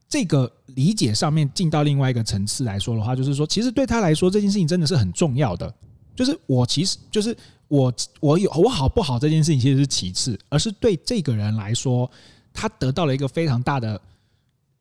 这个理解上面进到另外一个层次来说的话，就是说，其实对他来说这件事情真的是很重要的。就是我其实就是我我有我好不好这件事情其实是其次，而是对这个人来说，他得到了一个非常大的。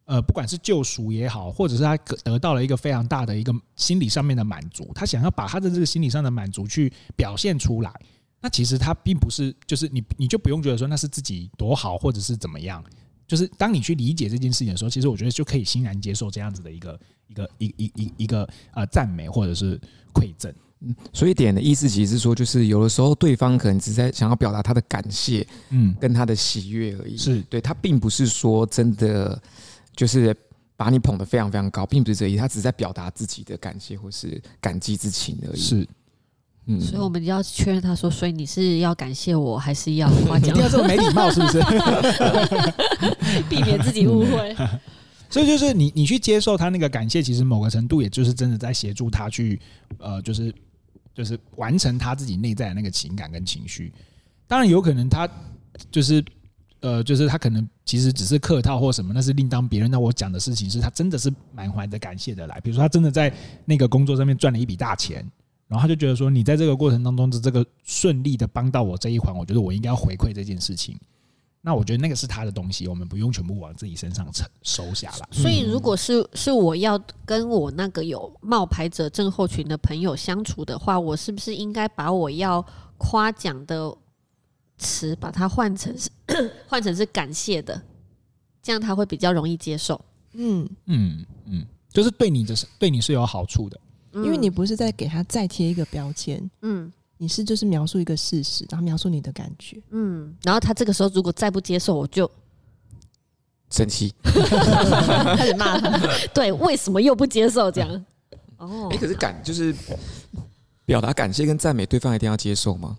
呃，不管是救赎也好，或者是他得到了一个非常大的一个心理上面的满足，他想要把他的这个心理上的满足去表现出来，那其实他并不是，就是你你就不用觉得说那是自己多好，或者是怎么样，就是当你去理解这件事情的时候，其实我觉得就可以欣然接受这样子的一个一个一一一一个呃赞美或者是馈赠。所以点的意思其实是说，就是有的时候对方可能只是在想要表达他的感谢，嗯，跟他的喜悦而已。是对他并不是说真的就是把你捧得非常非常高，并不是这意思，他只是在表达自己的感谢或是感激之情而已。是，嗯，所以我们要确认他说，所以你是要感谢我还是要夸奖？一定要这么没礼貌是不是？避免自己误会。所以就是你，你去接受他那个感谢，其实某个程度也就是真的在协助他去，呃，就是。就是完成他自己内在的那个情感跟情绪，当然有可能他就是呃，就是他可能其实只是客套或什么，那是另当别论。那我讲的事情是他真的是满怀着感谢的来，比如说他真的在那个工作上面赚了一笔大钱，然后他就觉得说，你在这个过程当中的这个顺利的帮到我这一环，我觉得我应该要回馈这件事情。那我觉得那个是他的东西，我们不用全部往自己身上承收下来。所以，如果是是我要跟我那个有冒牌者症候群的朋友相处的话，我是不是应该把我要夸奖的词，把它换成是 换成是感谢的，这样他会比较容易接受。嗯嗯嗯，就是对你的是对你是有好处的，因为你不是在给他再贴一个标签。嗯。你是就是描述一个事实，然后描述你的感觉，嗯，然后他这个时候如果再不接受，我就生气，开始骂他，对，为什么又不接受这样？哦，哎，可是感就是表达感谢跟赞美，对方一定要接受吗？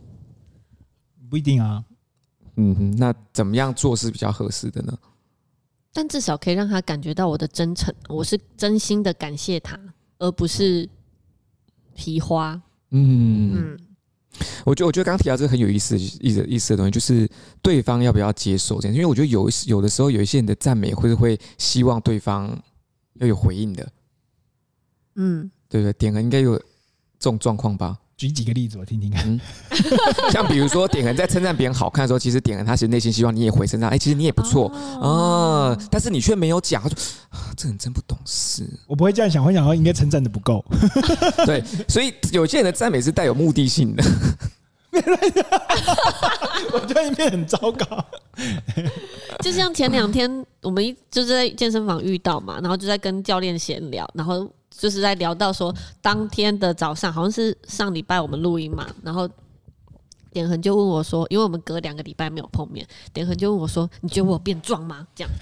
不一定啊，嗯哼，那怎么样做是比较合适的呢？但至少可以让他感觉到我的真诚，我是真心的感谢他，而不是皮花，嗯嗯。我觉得，我觉得刚刚提到这个很有意思、意思、意思的东西，就是对方要不要接受这样。因为我觉得有有的时候，有一些人的赞美会会希望对方要有回应的。嗯，对对，点了应该有这种状况吧？举几个例子我听听看。嗯、像比如说，点恒在称赞别人好看的时候，其实点恒他其实内心希望你也回称赞，哎，其实你也不错啊，但是你却没有讲，他说啊，这人真不懂事。我不会这样想，会想说应该称赞的不够。对，所以有些人的赞美是带有目的性的。我觉得一片很糟糕。就像前两天我们一就是在健身房遇到嘛，然后就在跟教练闲聊，然后。就是在聊到说，当天的早上好像是上礼拜我们录音嘛，然后点恒就问我说，因为我们隔两个礼拜没有碰面，点恒就问我说，你觉得我变壮吗？这样，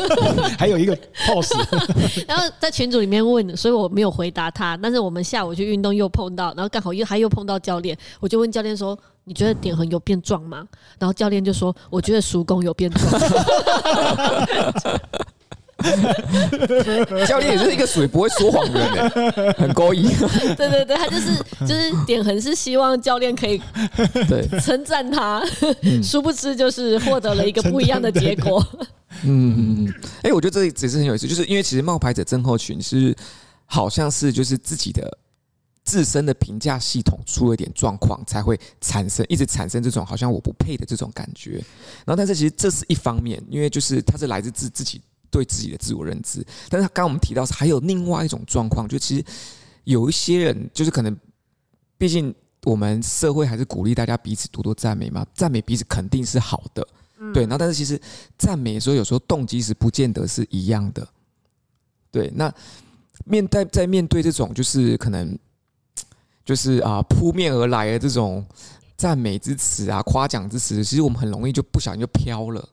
还有一个 pose，然后在群组里面问，所以我没有回答他。但是我们下午去运动又碰到，然后刚好又他又碰到教练，我就问教练说，你觉得点恒有变壮吗？然后教练就说，我觉得叔公有变壮。教练也是一个属于不会说谎的人，很高义。对对对，他就是 就是点恒是希望教练可以对称赞他，殊不知就是获得了一个不一样的结果。嗯嗯嗯，哎，我觉得这只是很有意思，就是因为其实冒牌者症候群是好像是就是自己的自身的评价系统出了点状况，才会产生一直产生这种好像我不配的这种感觉。然后，但是其实这是一方面，因为就是它是来自自自己。对自己的自我认知，但是刚刚我们提到是还有另外一种状况，就其实有一些人就是可能，毕竟我们社会还是鼓励大家彼此多多赞美嘛，赞美彼此肯定是好的，对。那但是其实赞美的时候，有时候动机是不见得是一样的，对。那面在在面对这种就是可能就是啊扑面而来的这种赞美之词啊夸奖之词，其实我们很容易就不小心就飘了。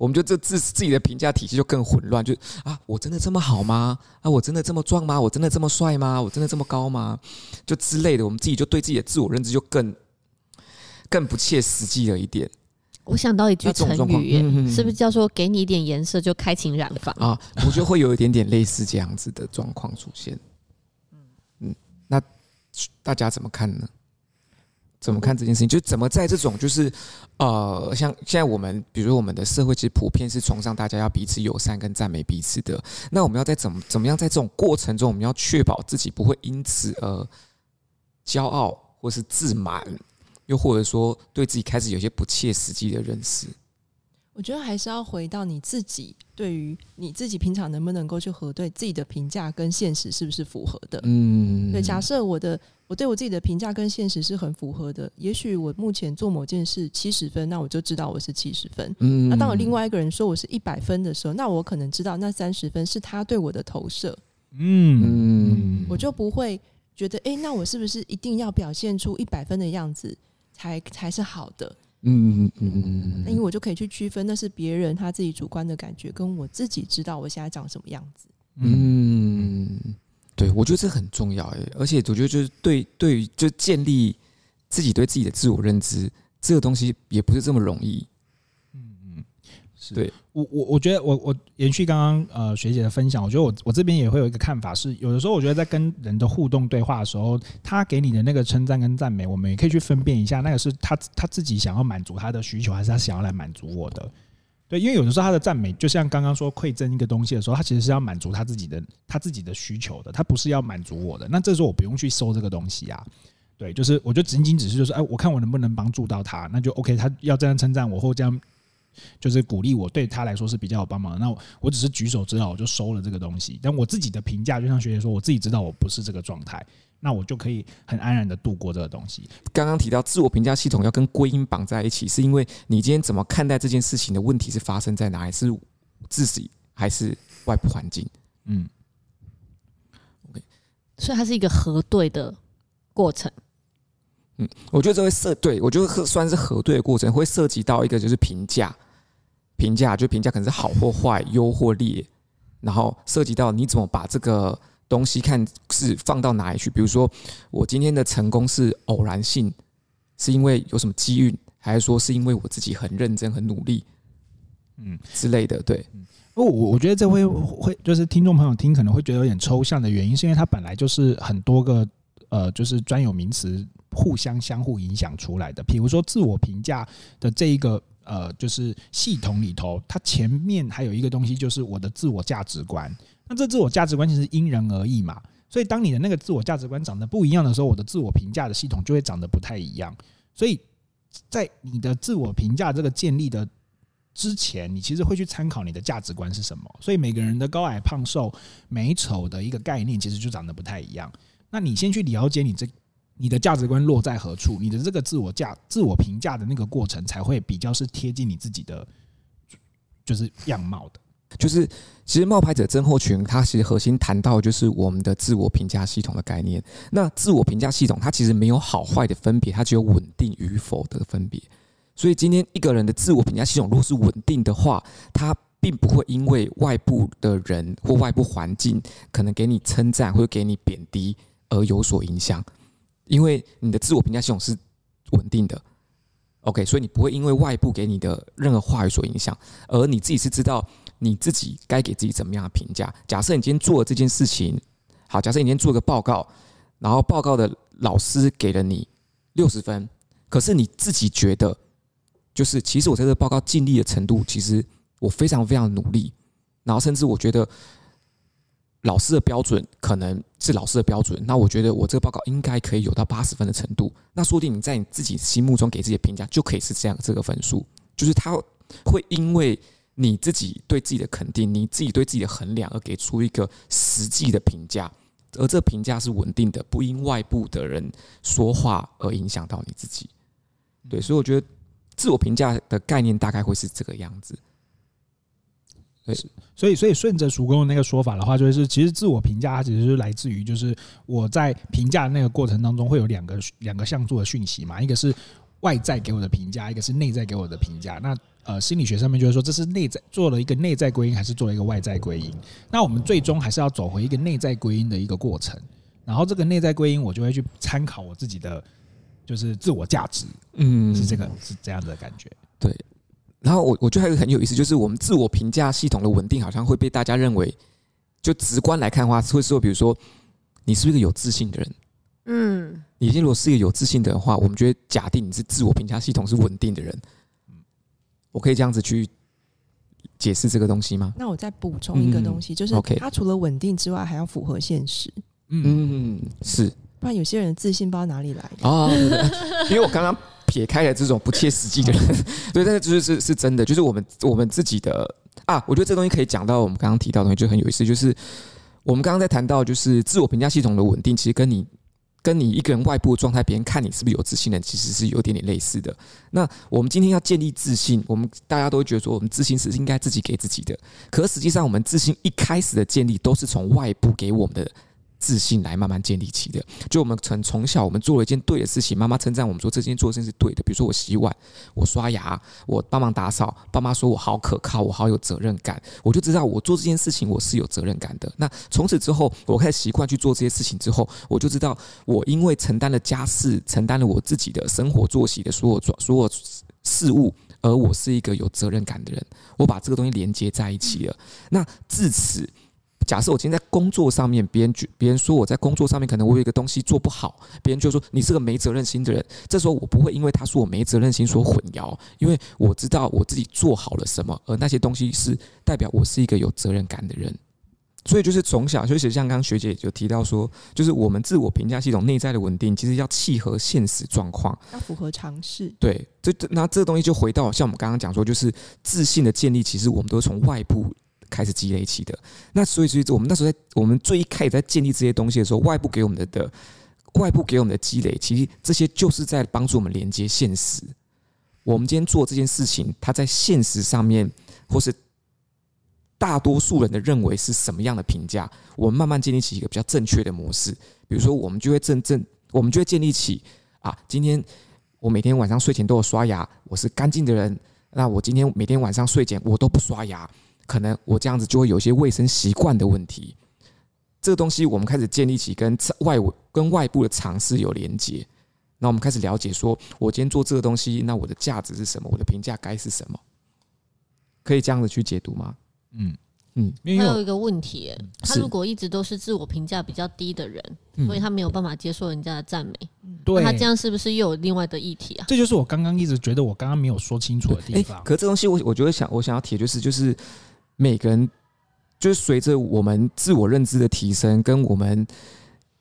我们就这自自己的评价体系就更混乱，就啊，我真的这么好吗？啊，我真的这么壮吗？我真的这么帅吗？我真的这么高吗？就之类的，我们自己就对自己的自我认知就更更不切实际了一点。我想到一句成语，是不是叫做“给你一点颜色就开情染坊”啊？我觉得会有一点点类似这样子的状况出现。嗯，那大家怎么看呢？怎么看这件事情？就怎么在这种就是，呃，像现在我们，比如说我们的社会其实普遍是崇尚大家要彼此友善跟赞美彼此的。那我们要在怎么怎么样在这种过程中，我们要确保自己不会因此而骄傲或是自满，又或者说对自己开始有些不切实际的认识。我觉得还是要回到你自己，对于你自己平常能不能够去核对自己的评价跟现实是不是符合的？嗯，对。假设我的我对我自己的评价跟现实是很符合的，也许我目前做某件事七十分，那我就知道我是七十分。嗯，那当我另外一个人说我是一百分的时候，那我可能知道那三十分是他对我的投射。嗯嗯，我就不会觉得，哎、欸，那我是不是一定要表现出一百分的样子才才是好的？嗯嗯嗯嗯，因为我就可以去区分，那是别人他自己主观的感觉，跟我自己知道我现在长什么样子。嗯，对，我觉得这很重要哎，而且我觉得就是对对于就建立自己对自己的自我认知，这个东西也不是这么容易。嗯嗯，是对我我我觉得我我延续刚刚呃学姐的分享，我觉得我我这边也会有一个看法是，有的时候我觉得在跟人的互动对话的时候，他给你的那个称赞跟赞美，我们也可以去分辨一下，那个是他他自己想要满足他的需求，还是他想要来满足我的。对，因为有的时候他的赞美，就像刚刚说馈赠一个东西的时候，他其实是要满足他自己的他自己的需求的，他不是要满足我的。那这时候我不用去收这个东西啊。对，就是我就仅仅只是就是，哎，我看我能不能帮助到他，那就 OK。他要这样称赞我或这样就是鼓励我，对他来说是比较有帮忙的。那我只是举手之劳，我就收了这个东西。但我自己的评价，就像学姐说，我自己知道我不是这个状态。那我就可以很安然的度过这个东西。刚刚提到自我评价系统要跟归因绑在一起，是因为你今天怎么看待这件事情的问题是发生在哪里？是自己还是外部环境？嗯，OK，所以它是一个核对的过程。嗯，我觉得这会涉对，我觉得算是核对的过程，会涉及到一个就是评价，评价就评价可能是好或坏、优或劣，然后涉及到你怎么把这个。东西看是放到哪里去？比如说，我今天的成功是偶然性，是因为有什么机遇，还是说是因为我自己很认真、很努力，嗯之类的？对。我我觉得这会会就是听众朋友听可能会觉得有点抽象的原因，是因为它本来就是很多个呃，就是专有名词互相相互影响出来的。比如说自我评价的这一个呃，就是系统里头，它前面还有一个东西，就是我的自我价值观。那这自我价值观其实因人而异嘛，所以当你的那个自我价值观长得不一样的时候，我的自我评价的系统就会长得不太一样。所以在你的自我评价这个建立的之前，你其实会去参考你的价值观是什么。所以每个人的高矮胖瘦美丑的一个概念，其实就长得不太一样。那你先去了解你这你的价值观落在何处，你的这个自我价自我评价的那个过程，才会比较是贴近你自己的就是样貌的。就是，其实冒牌者症候群，它其实核心谈到就是我们的自我评价系统的概念。那自我评价系统，它其实没有好坏的分别，它只有稳定与否的分别。所以今天一个人的自我评价系统如果是稳定的话，他并不会因为外部的人或外部环境可能给你称赞或者给你贬低而有所影响，因为你的自我评价系统是稳定的。OK，所以你不会因为外部给你的任何话语所影响，而你自己是知道。你自己该给自己怎么样的评价？假设你今天做了这件事情，好，假设你今天做个报告，然后报告的老师给了你六十分，可是你自己觉得，就是其实我在这个报告尽力的程度，其实我非常非常努力，然后甚至我觉得老师的标准可能是老师的标准，那我觉得我这个报告应该可以有到八十分的程度，那说不定你在你自己心目中给自己的评价就可以是这样这个分数，就是他会因为。你自己对自己的肯定，你自己对自己的衡量，而给出一个实际的评价，而这评价是稳定的，不因外部的人说话而影响到你自己。对，所以我觉得自我评价的概念大概会是这个样子。对，所以所以顺着叔公的那个说法的话，就是其实自我评价它其实是来自于，就是我在评价的那个过程当中会有两个两个像素的讯息嘛，一个是外在给我的评价，一个是内在给我的评价。那呃，心理学上面就是说，这是内在做了一个内在归因，还是做了一个外在归因？那我们最终还是要走回一个内在归因的一个过程。然后这个内在归因，我就会去参考我自己的，就是自我价值，嗯，是这个是这样子的感觉。对。然后我我觉得还有很有意思，就是我们自我评价系统的稳定，好像会被大家认为，就直观来看的话，会说，比如说你是不是一个有自信的人？嗯，你如果是一个有自信的人的话，我们觉得假定你是自我评价系统是稳定的人。我可以这样子去解释这个东西吗？那我再补充一个东西，就是它除了稳定之外，还要符合现实。嗯，是。不然有些人自信不知道哪里来的啊。因为我刚刚撇开了这种不切实际的人，对，但是就是是是真的，就是我们我们自己的啊，我觉得这东西可以讲到我们刚刚提到的东西，就很有意思。就是我们刚刚在谈到，就是自我评价系统的稳定，其实跟你。跟你一个人外部状态，别人看你是不是有自信的，其实是有点点类似的。那我们今天要建立自信，我们大家都会觉得说，我们自信是应该自己给自己的。可实际上，我们自信一开始的建立都是从外部给我们的自信来慢慢建立起的。就我们从从小我们做了一件对的事情，妈妈称赞我们说这件做的事情是对的。比如说我洗碗，我刷牙，我帮忙打扫，爸妈说我好可靠，我好有责任感，我就知道我做这件事情我是有责任感的。那从此之后，我开始习惯去做这些事情之后，我就知道我因为承担了家事，承担了我自己的生活作息的所有所有事物，而我是一个有责任感的人。我把这个东西连接在一起了。那自此。假设我今天在工作上面，别人觉别人说我在工作上面可能我有一个东西做不好，别人就说你是个没责任心的人。这时候我不会因为他说我没责任心说混淆，因为我知道我自己做好了什么，而那些东西是代表我是一个有责任感的人。所以就是从小，就是像刚刚学姐就提到说，就是我们自我评价系统内在的稳定，其实要契合现实状况，要符合常识。对，这那这个东西就回到像我们刚刚讲说，就是自信的建立，其实我们都是从外部。开始积累起的，那所以所以我们那时候在我们最一开始在建立这些东西的时候，外部给我们的的外部给我们的积累，其实这些就是在帮助我们连接现实。我们今天做这件事情，它在现实上面，或是大多数人的认为是什么样的评价，我们慢慢建立起一个比较正确的模式。比如说，我们就会正正，我们就会建立起啊，今天我每天晚上睡前都有刷牙，我是干净的人。那我今天每天晚上睡前我都不刷牙。可能我这样子就会有一些卫生习惯的问题，这个东西我们开始建立起跟外跟外部的尝试有连接，那我们开始了解说，我今天做这个东西，那我的价值是什么？我的评价该是什么？可以这样子去解读吗？嗯嗯。还有一个问题，他如果一直都是自我评价比较低的人，所以他没有办法接受人家的赞美，对，他这样是不是又有另外的议题啊？这就是我刚刚一直觉得我刚刚没有说清楚的地方。可这东西我我觉得想我想要提就是就是。每个人就是随着我们自我认知的提升，跟我们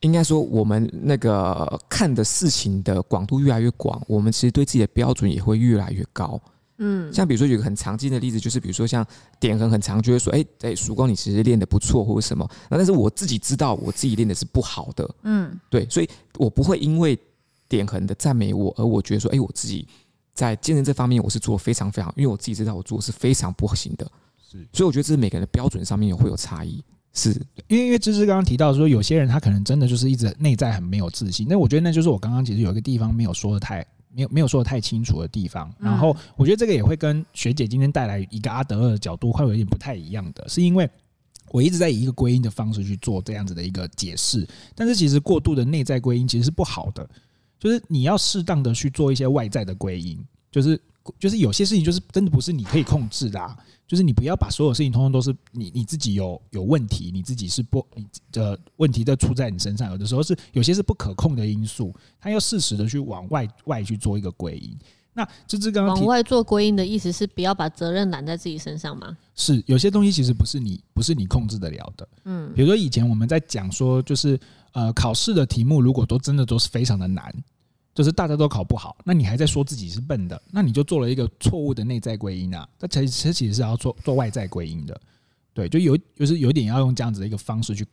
应该说我们那个看的事情的广度越来越广，我们其实对自己的标准也会越来越高。嗯，像比如说有个很常见的例子，就是比如说像点很很常，就会说，哎哎，曙光你其实练的不错或者什么，那但是我自己知道我自己练的是不好的。嗯，对，所以我不会因为点很的赞美我，而我觉得说，哎，我自己在健身这方面我是做得非常非常，因为我自己知道我做的是非常不行的。所以我觉得这是每个人的标准上面也会有差异，是因为因为芝芝刚刚提到说，有些人他可能真的就是一直内在很没有自信，那我觉得那就是我刚刚其实有一个地方没有说的太没有没有说的太清楚的地方。然后我觉得这个也会跟学姐今天带来一个阿德勒的角度会有一点不太一样的，是因为我一直在以一个归因的方式去做这样子的一个解释，但是其实过度的内在归因其实是不好的，就是你要适当的去做一些外在的归因，就是就是有些事情就是真的不是你可以控制的啊。就是你不要把所有事情通通都是你你自己有有问题，你自己是不你的问题都出在你身上。有的时候是有些是不可控的因素，他要适时的去往外外去做一个归因。那芝芝刚刚往外做归因的意思是不要把责任揽在自己身上吗？是有些东西其实不是你不是你控制得了的。嗯，比如说以前我们在讲说，就是呃考试的题目如果都真的都是非常的难。就是大家都考不好，那你还在说自己是笨的，那你就做了一个错误的内在归因啊。那其实其实是要做做外在归因的，对，就有就是有点要用这样子的一个方式去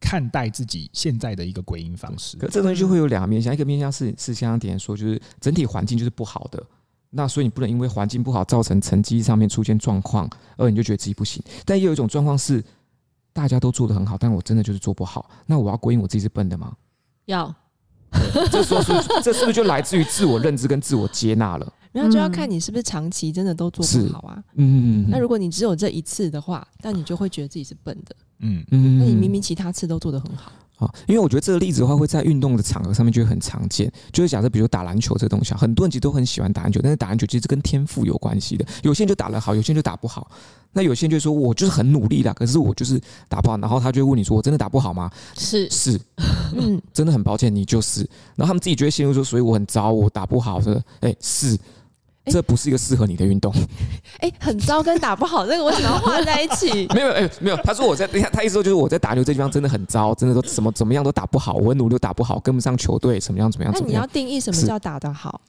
看待自己现在的一个归因方式。可这东西就会有两个面向，一个面向是是像点说，就是整体环境就是不好的，那所以你不能因为环境不好造成成绩上面出现状况，而你就觉得自己不行。但也有一种状况是大家都做得很好，但我真的就是做不好，那我要归因我自己是笨的吗？要。这说是，这是不是就来自于自我认知跟自我接纳了？然后就要看你是不是长期真的都做不好啊。嗯，那如果你只有这一次的话，那你就会觉得自己是笨的。嗯嗯，那你明明其他次都做得很好。啊，因为我觉得这个例子的话，会在运动的场合上面就会很常见。就是假设，比如打篮球这个东西，很多人其实都很喜欢打篮球，但是打篮球其实跟天赋有关系的。有些人就打得好，有些人就打不好。那有些人就说，我就是很努力的，可是我就是打不好。然后他就会问你说，我真的打不好吗？是是，嗯，真的很抱歉，你就是。然后他们自己就会陷入说，所以我很糟，我打不好。说，哎，是。这不是一个适合你的运动。哎、欸，很糟跟打不好，这个为什么要画在一起？没有，哎，没有。他说我在，他他意思说就是我在打球这地方真的很糟，真的都怎么怎么样都打不好，我很努力都打不好，跟不上球队，怎么样怎么样。那你要定义什么叫打得好？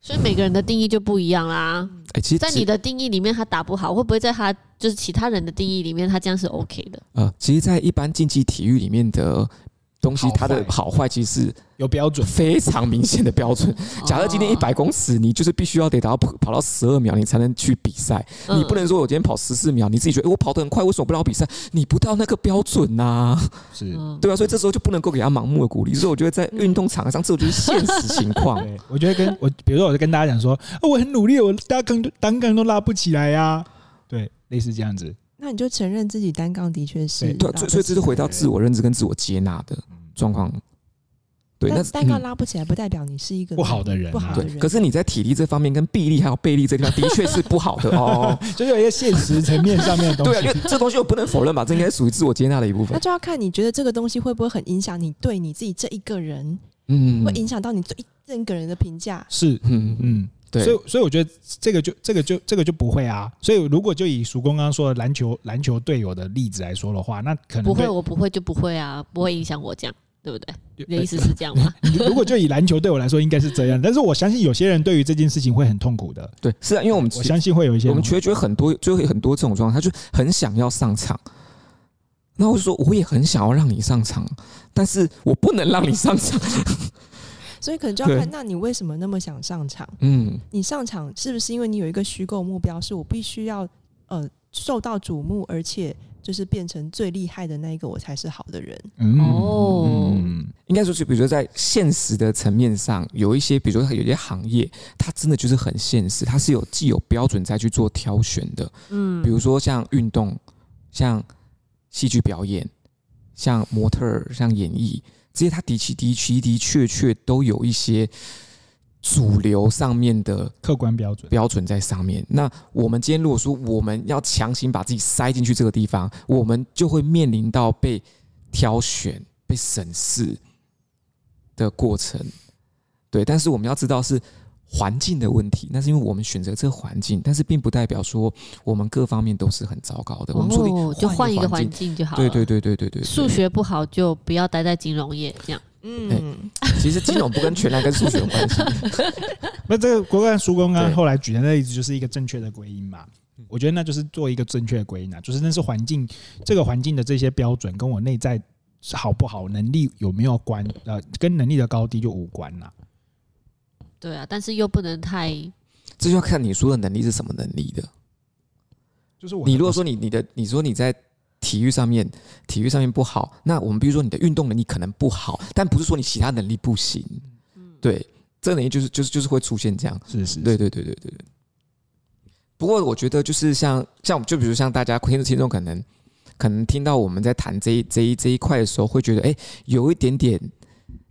所以每个人的定义就不一样啦。哎，其实，在你的定义里面，他打不好，会不会在他就是其他人的定义里面，他这样是 OK 的？呃，其实，在一般竞技体育里面的东西它的好坏其实是有标准，非常明显的标准。假设今天一百公尺，你就是必须要得达到跑跑到十二秒，你才能去比赛。你不能说我今天跑十四秒，你自己觉得、欸、我跑得很快，为什么不让我比赛？你不到那个标准呐、啊，是对啊，所以这时候就不能够给他盲目的鼓励。所以我觉得在运动场上，这就是现实情况。我觉得跟我，比如说，我就跟大家讲说，我很努力，我单杠单杠都拉不起来呀、啊，对，类似这样子。那你就承认自己单杠的确是对，所以所以这是回到自我认知跟自我接纳的状况。对，那单杠拉不起来，不代表你是一个不好的人，不好的人。可是你在体力这方面，跟臂力还有背力这地方，的确是不好的哦。就有一些现实层面上面的东西。对啊，因为这东西我不能否认吧，这应该属于自我接纳的一部分。那就要看你觉得这个东西会不会很影响你对你自己这一个人，嗯，会影响到你这一整个人的评价。是，嗯嗯，对。所以，所以我觉得这个就这个就这个就不会啊。所以，如果就以曙光刚刚说的篮球篮球队友的例子来说的话，那可能不会，我不会就不会啊，不会影响我这样。对不对？你的意思是这样吗？如果就以篮球对我来说，应该是这样。但是我相信有些人对于这件事情会很痛苦的。对，是啊，因为我们我相信会有一些，我们觉得很多，就会很多这种状况，他就很想要上场。那我就说，我也很想要让你上场，但是我不能让你上场。所以可能就要看，那你为什么那么想上场？嗯，你上场是不是因为你有一个虚构目标，是我必须要呃受到瞩目，而且。就是变成最厉害的那一个，我才是好的人。嗯、哦，应该说是，比如说在现实的层面上，有一些，比如说有些行业，它真的就是很现实，它是有既有标准再去做挑选的。嗯，比如说像运动、像戏剧表演、像模特儿、像演艺这些，它的确的确的确确都有一些。主流上面的客观标准标准在上面。那我们今天如果说我们要强行把自己塞进去这个地方，我们就会面临到被挑选、被审视的过程。对，但是我们要知道是环境的问题，那是因为我们选择这个环境，但是并不代表说我们各方面都是很糟糕的。我们说哦，就换一个环境就好了。对对对对对对。数学不好就不要待在金融业，这样。嗯，其实金融不跟全然跟数学有关系。那这个国干叔公刚刚后来举的那例子就是一个正确的归因嘛？我觉得那就是做一个正确的归因啊，就是那是环境这个环境的这些标准跟我内在好不好、能力有没有关？呃，跟能力的高低就无关了。对啊，但是又不能太，这就要看你说的能力是什么能力的。就是我，你如果说你你的你说你在。体育上面，体育上面不好，那我们比如说你的运动能力可能不好，但不是说你其他能力不行。对，这个能力就是就是就是会出现这样。是是，是，对对对对对。不过我觉得就是像像就比如像大家听听众可能可能听到我们在谈这一这一这一块的时候，会觉得哎，有一点点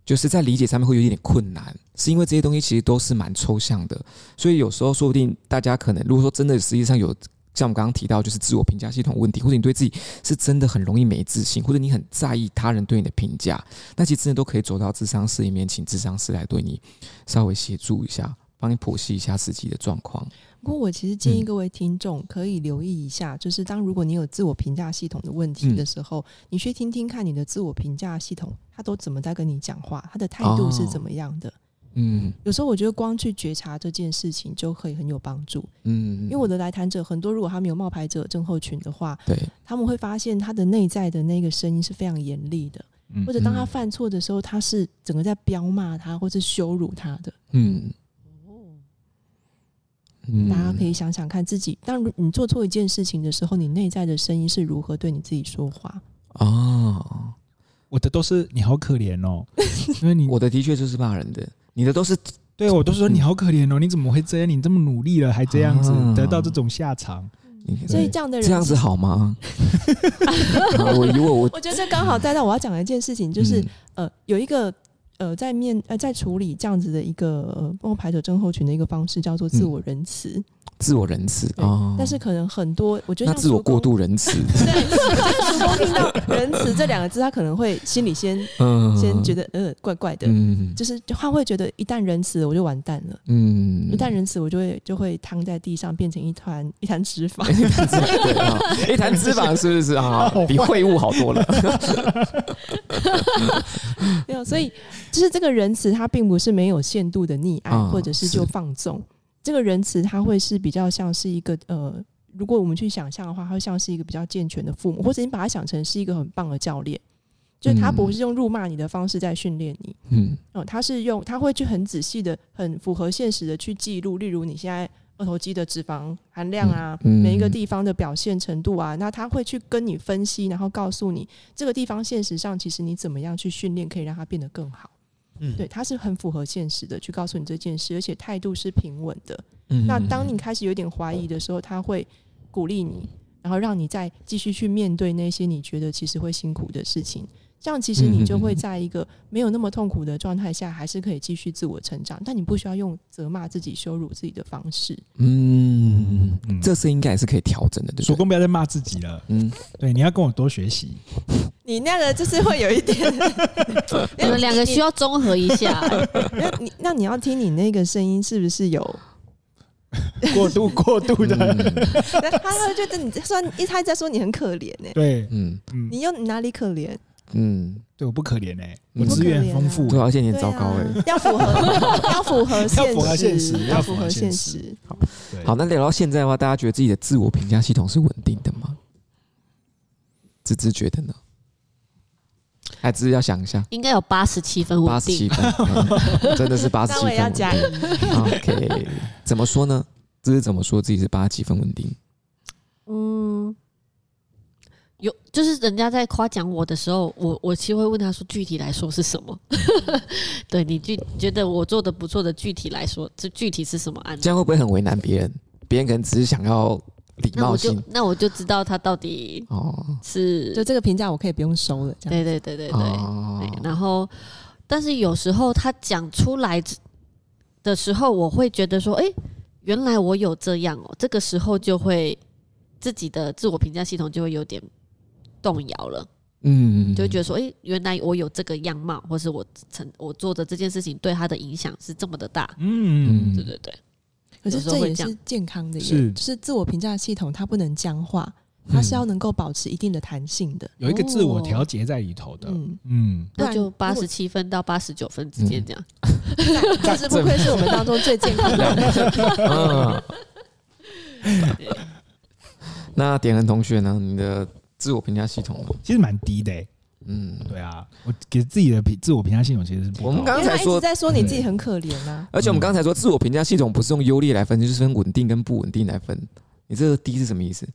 就是在理解上面会有一点点困难，是因为这些东西其实都是蛮抽象的，所以有时候说不定大家可能如果说真的实际上有。像我们刚刚提到，就是自我评价系统问题，或者你对自己是真的很容易没自信，或者你很在意他人对你的评价，那其实真的都可以走到智商室里面，请智商师来对你稍微协助一下，帮你剖析一下自己的状况。不过，我其实建议各位听众可以留意一下，就是当如果你有自我评价系统的问题的时候，你去听听看你的自我评价系统，他都怎么在跟你讲话，他的态度是怎么样的。嗯，有时候我觉得光去觉察这件事情就可以很有帮助。嗯，因为我的来谈者很多，如果他们有冒牌者症候群的话，对，他们会发现他的内在的那个声音是非常严厉的，或者当他犯错的时候，他是整个在彪骂他，或是羞辱他的。嗯，大家可以想想看自己，当你做错一件事情的时候，你内在的声音是如何对你自己说话？哦，我的都是你好可怜哦，因为你我的的确就是骂人的。你的都是对我都说你好可怜哦，你怎么会这样？你这么努力了还这样子得到这种下场，所以这样的人这样子好吗？我以为我我觉得这刚好带到我要讲的一件事情，就是呃有一个呃在面呃在处理这样子的一个冒牌者症候群的一个方式，叫做自我仁慈。自我仁慈啊，但是可能很多，我觉得那自我过度仁慈。对，曙光听到“仁慈”这两个字，他可能会心里先先觉得呃怪怪的，就是他会觉得一旦仁慈，我就完蛋了。嗯，一旦仁慈，我就会就会躺在地上，变成一团 一滩脂肪。一滩脂肪是不是啊？比秽物好多了。没有，所以就是这个仁慈，它并不是没有限度的溺爱，或者是就放纵。这个仁慈，他会是比较像是一个呃，如果我们去想象的话，他会像是一个比较健全的父母，或者你把它想成是一个很棒的教练。就是他不是用辱骂你的方式在训练你，嗯哦，他是用他会去很仔细的、很符合现实的去记录，例如你现在二头肌的脂肪含量啊，每一个地方的表现程度啊，那他会去跟你分析，然后告诉你这个地方现实上其实你怎么样去训练可以让它变得更好。嗯，对，他是很符合现实的去告诉你这件事，而且态度是平稳的。嗯那当你开始有点怀疑的时候，他会鼓励你，然后让你再继续去面对那些你觉得其实会辛苦的事情。这样其实你就会在一个没有那么痛苦的状态下，还是可以继续自我成长。但你不需要用责骂自己、羞辱自己的方式。嗯，嗯这是应该也是可以调整的，对曙不对？光不要再骂自己了，嗯，对，你要跟我多学习。你那个就是会有一点，你们两个需要综合一下。那你那你要听你那个声音是不是有？过度过度的，他会觉得你说一他在说你很可怜呢、对，嗯嗯，你又哪里可怜？嗯，对我不可怜哎，嗯我资源很丰富对，，而且你很糟糕哎、啊，要符合要符合现要符合现实要符合现现实好。好，那聊到现在的话，大家觉得自己的自我评价系统是稳定的吗？芝芝觉得呢？还芝芝要想一下，应该有八十七分稳八十七定，分，嗯真的是八十七 分稳也要加一定。OK，怎么说呢？芝芝怎么说自己是八十七分稳定？嗯，有就是人家在夸奖我的时候，我我其实会问他说，具体来说是什么？对你具觉得我做的不错的具体来说，这具体是什么案子？这样会不会很为难别人？别人可能只是想要礼那我就貌性那我就知道他到底哦是就这个评价我可以不用收了，这样。对对对对对。哦对，然后，但是有时候他讲出来的时候，我会觉得说，哎、原来我有这样哦。这个时候就会自己的自我评价系统就会有点动摇了，嗯，就会觉得说，哎、原来我有这个样貌，或是我成我做的这件事情对他的影响是这么的大。嗯，对对对，可是这也是健康的耶，是就是自我评价系统它不能僵化，它是要能够保持一定的弹性的。有一个自我调节在里头的，嗯，嗯，那就八十七分到八十九分之间这样。这是不愧是我们当中最健康的人。嗯。那点恒同学呢？你的自我评价系统呢？其实蛮低的欸，嗯，对啊，我给自己的评自我评价系统其实是不高我们刚才说一直在说你自己很可怜啊，而且我们刚才说自我评价系统不是用优劣来分，就是分稳定跟不稳定来分。你这个低是什么意思？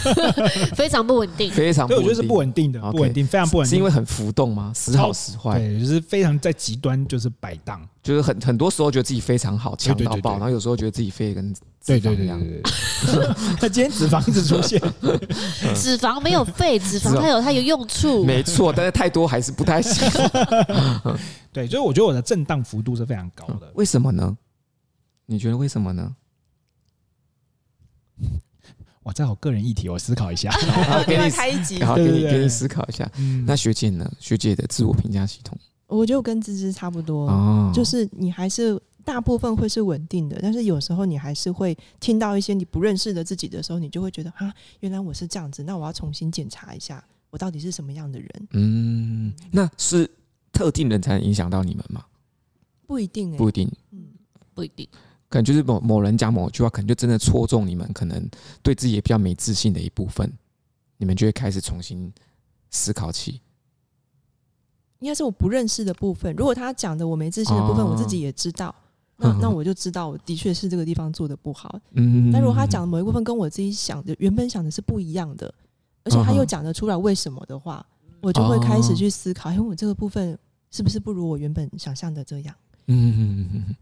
非常不稳定。非常不稳定，对，我觉得是不稳定的，不稳定，非常不稳定，是因为很浮动吗？时好时坏，对，就是非常在极端，就是摆荡，就是很很多时候觉得自己非常好，强到爆，然后有时候觉得自己飞得跟对对脂肪一样。对对对。那 今天脂肪一直出现，脂肪没有废，脂肪脂肪它有它有用处。没错，但是太多还是不太行。对，所以我觉得我的震荡幅度是非常高的。为什么呢？你觉得为什么呢？哇，这好个人议题，我思考一下。好，给你开一集。好，给你给你思考一下。嗯那学姐呢？学姐的自我评价系统我觉得跟芝芝差不多，哦，就是你还是大部分会是稳定的，但是有时候你还是会听到一些你不认识的自己的时候，你就会觉得啊，原来我是这样子，那我要重新检查一下，我到底是什么样的人？嗯，那是特定人才能影响到你们吗？不一定哎、不一定，嗯，不一定。可能就是某某人讲某句话，可能就真的戳中你们可能对自己也比较没自信的一部分，你们就会开始重新思考起。应该是我不认识的部分。如果他讲的我没自信的部分，哦我自己也知道，那那我就知道我的确是这个地方做的不好。嗯，但如果他讲的某一部分跟我自己想的原本想的是不一样的，而且他又讲得出来为什么的话，我就会开始去思考，因为我这个部分是不是不如我原本想象的这样？嗯嗯嗯嗯。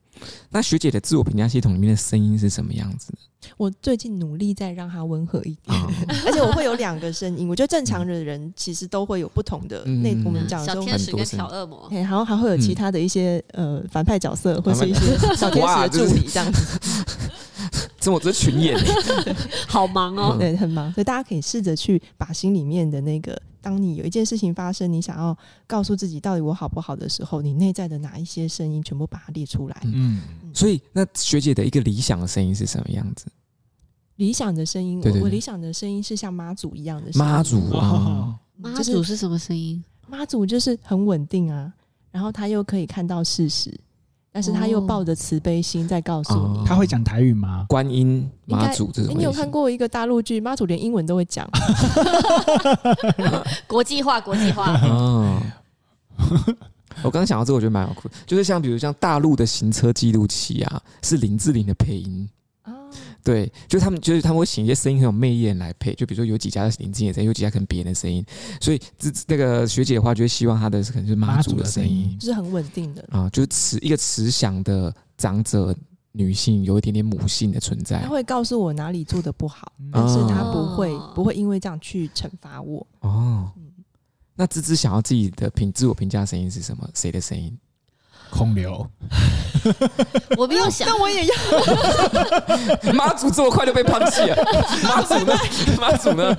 那学姐的自我评价系统里面的声音是什么样子的？我最近努力在让它温和一点，啊 而且我会有两个声音。我觉得正常的人其实都会有不同的嗯那我们讲小天使跟小恶魔，嘿然后还会有其他的一些呃反派角色或是一些小天使的助理这样子，这我这是群演，好忙哦。对，很忙。所以大家可以试着去把心里面的那个，当你有一件事情发生，你想要告诉自己到底我好不好的时候，你内在的哪一些声音全部把它列出来。嗯，所以那学姐的一个理想的声音是什么样子？理想的声音，对对对。我我理想的声音是像妈祖一样的声音。妈祖啊。哦，妈祖是什么声音？妈祖就是很稳定啊，然后他又可以看到事实，但是他又抱着慈悲心在告诉你。哦他会讲台语吗？观音妈祖这种你有看过一个大陆剧，妈祖连英文都会讲。国际化，国际化。哦，我刚刚想到这个，我觉得蛮好酷，就是像比如像大陆的行车记录器啊，是林志玲的配音。哦，对，就他们就是他们会请一些声音很有魅力的人来配，就比如说有几家是林志颖的声音，有几家可能别人的声音，所以这那个学姐的话就会希望她的可能是妈祖的声音就是很稳定的，啊，就是慈一个慈祥的长者女性，有一点点母性的存在她会告诉我哪里做的不好，嗯但是她不会哦不会因为这样去惩罚我。哦。那芝芝想要自己的评自我评价声音是什么？谁的声音？空流，我没有 想，那我也要。妈祖这么快就被抛弃了，妈祖呢？妈祖呢？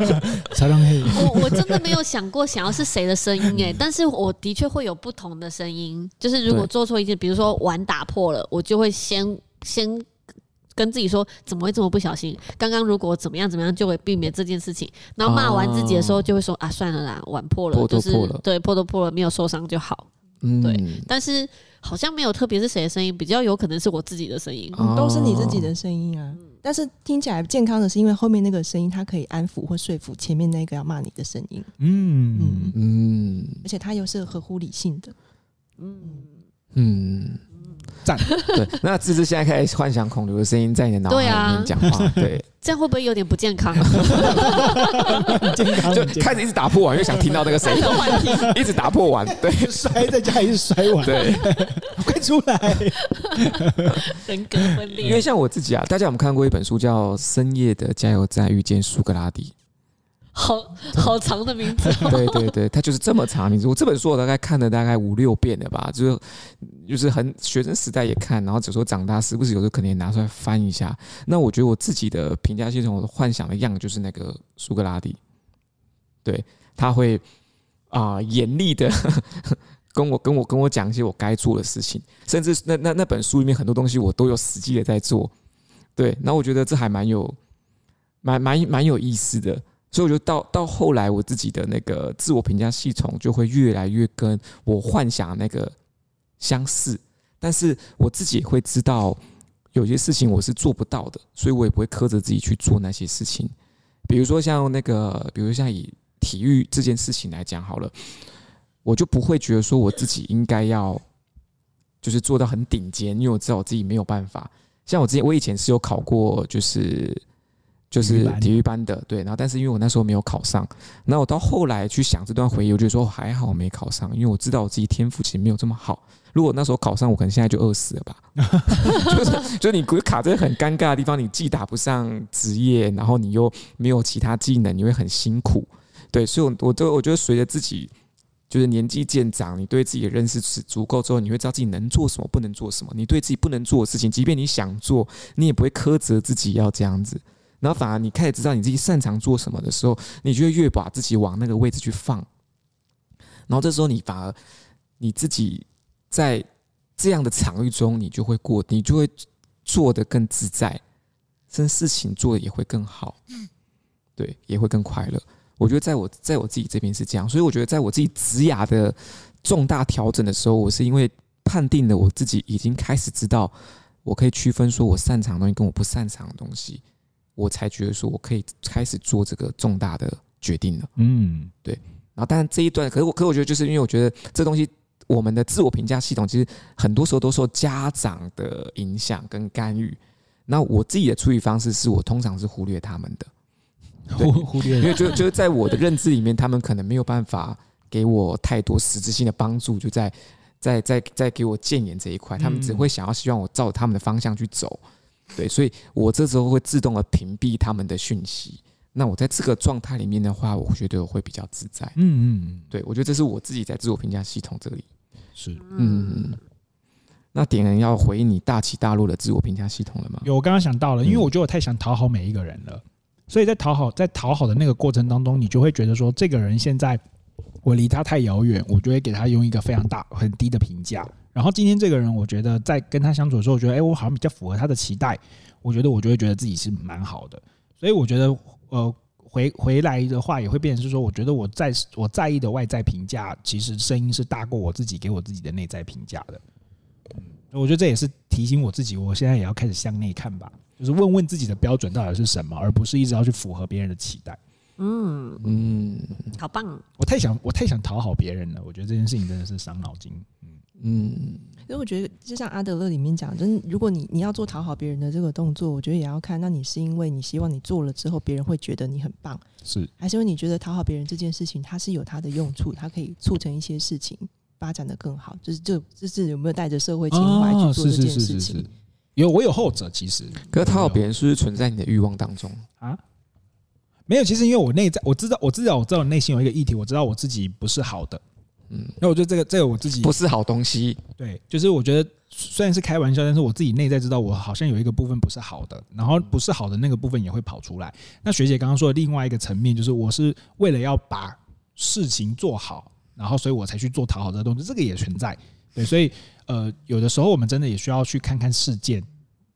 才让黑，我我真的没有想过想要是谁的声音哎，但是我的确会有不同的声音。就是如果做错一件，比如说碗打破了，我就会先先跟自己说怎么会这么不小心？刚刚如果怎么样怎么样，就会避免这件事情。然后骂完自己的时候，就会说啊，算了啦，碗破了，破都就是破了对破都破了，没有受伤就好。嗯，对但是好像没有特别是谁的声音，比较有可能是我自己的声音。哦。都是你自己的声音啊。但是听起来健康的是，因为后面那个声音，它可以安抚或说服前面那个要骂你的声音，嗯。嗯，嗯。而且它又是合乎理性的。嗯。嗯，赞。对。那芝芝现在开始幻想孔刘的声音在你的脑海里面讲话，对，这样会不会有点不健康？很健康，就开始一直打破碗，又想听到那个声音，一直打破碗，对摔在家里是摔碗，对。快出来！人格分因为，像我自己啊，大家有没有看过一本书叫《深夜的加油站遇见苏格拉底好好长的名字、》？哦。对对对，他就是这么长。名字我这本书我大概看了大概五六遍了吧，就是就是很学生时代也看，然后有时候长大时不时有时候可能也拿出来翻一下。那我觉得我自己的评价系统，我的幻想的样就是那个苏格拉底，对，他会啊严厉的。跟我跟我跟我讲一些我该做的事情，甚至那那那本书里面很多东西我都有实际的在做，对，那我觉得这还蛮有蛮蛮蛮有意思的，所以我觉得到到后来我自己的那个自我评价系统就会越来越跟我幻想那个相似，但是我自己也会知道有些事情我是做不到的，所以我也不会苛责自己去做那些事情，比如说像那个，比如像以体育这件事情来讲好了。我就不会觉得说我自己应该要，就是做到很顶尖，因为我知道我自己没有办法。像我之前，我以前是有考过，就是就是体育班的，对。然后，但是因为我那时候没有考上，那我到后来去想这段回忆，我就说还好没考上，因为我知道我自己天赋其实没有这么好。如果那时候考上，我可能现在就饿死了吧。就是，就是你卡在很尴尬的地方，你既打不上职业，然后你又没有其他技能，你会很辛苦。对，所以，我我都我觉得随着自己。就是年纪渐长，你对自己的认识是足够之后，你会知道自己能做什么，不能做什么。你对自己不能做的事情，即便你想做，你也不会苛责自己要这样子。然后反而你开始知道你自己擅长做什么的时候，你就会越把自己往那个位置去放。然后这时候你反而你自己在这样的场域中，你就会过，你就会做得更自在，甚至事情做的也会更好，对，也会更快乐。我觉得在我在我自己这边是这样，所以我觉得在我自己职涯的重大调整的时候，我是因为判定了我自己已经开始知道，我可以区分说我擅长的东西跟我不擅长的东西，我才觉得说我可以开始做这个重大的决定了。嗯，对。然后，当然这一段，可是我，可是我觉得就是因为我觉得这东西，我们的自我评价系统其实很多时候都受家长的影响跟干预。那我自己的处理方式是我通常是忽略他们的。忽忽略，因为就就是在我的认知里面，他们可能没有办法给我太多实质性的帮助，就在在在在给我建言这一块，他们只会想要希望我照他们的方向去走，对，所以我这时候会自动的屏蔽他们的讯息。那我在这个状态里面的话，我觉得我会比较自在。嗯嗯，对，我觉得这是我自己在自我评价系统这里。是，嗯，那点人要回应你大起大落的自我评价系统了吗？有，我刚刚想到了，因为我觉得我太想讨好每一个人了。所以在讨好，在讨好的那个过程当中，你就会觉得说，这个人现在我离他太遥远，我就会给他用一个非常大、很低的评价。然后今天这个人，我觉得在跟他相处的时候，我觉得哎，我好像比较符合他的期待，我觉得我就会觉得自己是蛮好的。所以我觉得，呃，回回来的话，也会变成是说，我觉得我在我在意的外在评价，其实声音是大过我自己给我自己的内在评价的。嗯我觉得这也是提醒我自己，我现在也要开始向内看吧，就是问问自己的标准到底是什么，而不是一直要去符合别人的期待。嗯。嗯。好棒，我太想，我太想讨好别人了。我觉得这件事情真的是伤脑筋。嗯。嗯，因为我觉得就像阿德勒里面讲，就是如果你你要做讨好别人的这个动作，我觉得也要看，那你是因为你希望你做了之后别人会觉得你很棒，是。还是因为你觉得讨好别人这件事情它是有它的用处，它可以促成一些事情发展的更好，就是就就是有没有带着社会情怀去做这件事情？哦、是是是是是。有我有后者，其实。可是讨好别人是不是存在你的欲望当中？啊？没有，其实因为我内在我知道，我知道我知道我内心有一个议题，我知道我自己不是好的，嗯，那我觉得这个这个我自己不是好东西，对，就是我觉得虽然是开玩笑，但是我自己内在知道我好像有一个部分不是好的，然后不是好的那个部分也会跑出来。那学姐刚刚说的另外一个层面，就是我是为了要把事情做好，然后所以我才去做讨好这个动作，这个也存在，对，所以呃，有的时候我们真的也需要去看看事件，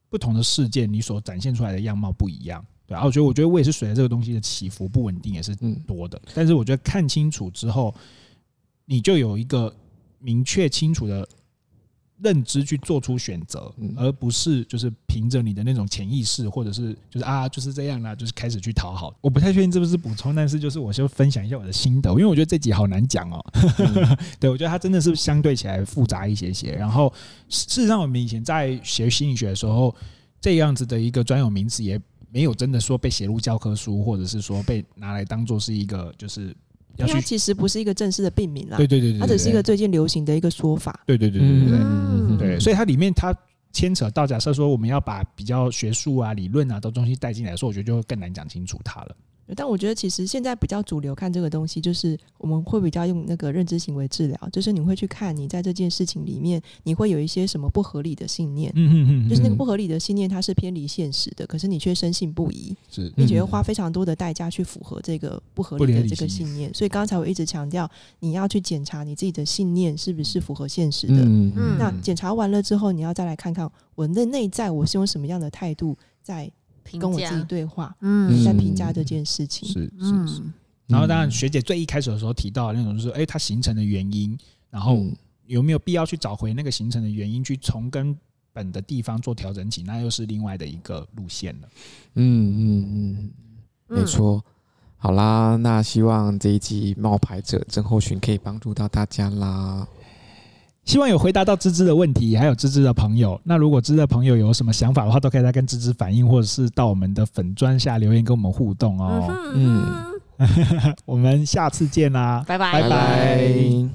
不同的事件你所展现出来的样貌不一样。然后我觉得，我觉得我也是随着这个东西的起伏不稳定也是多的。但是我觉得看清楚之后，你就有一个明确清楚的认知去做出选择，而不是就是凭着你的那种潜意识，或者是就是啊就是这样啦，就是开始去讨好。我不太确定是不是补充，但是就是我就分享一下我的心得，因为我觉得这集好难讲哦。对，我觉得它真的是相对起来复杂一些些。然后事实上，我们以前在学心理学的时候，这样子的一个专有名词也。没有真的说被写入教科书，或者是说被拿来当做是一个，就是要去。它其实不是一个正式的病名啦。对对对对，它只是一个最近流行的一个说法。对对对对对对，对，对，所以它里面它牵扯到，假设说我们要把比较学术啊、理论啊的东西带进来的时候，我觉得就更难讲清楚它了。但我觉得其实现在比较主流看这个东西，就是我们会比较用那个认知行为治疗，就是你会去看你在这件事情里面，你会有一些什么不合理的信念，嗯嗯嗯，就是那个不合理的信念，它是偏离现实的，可是你却深信不疑，是，并且会花非常多的代价去符合这个不合理的这个信念。所以刚才我一直强调，你要去检查你自己的信念是不是符合现实的。嗯嗯，那检查完了之后，你要再来看看我的内在，我是用什么样的态度在。跟我自己对话，嗯，在评价这件事情，是是是。然后当然，学姐最一开始的时候提到的那种，就是哎，它形成的原因，然后有没有必要去找回那个形成的原因，去从根本的地方做调整起，那又是另外的一个路线了。嗯嗯嗯，没错。好啦，那希望这一集冒牌者症候群可以帮助到大家啦。希望有回答到芝芝的问题，还有芝芝的朋友。那如果芝芝的朋友有什么想法的话，都可以再跟芝芝反映，或者是到我们的粉砖下留言跟我们互动哦。嗯，我们下次见啦，拜拜，拜拜。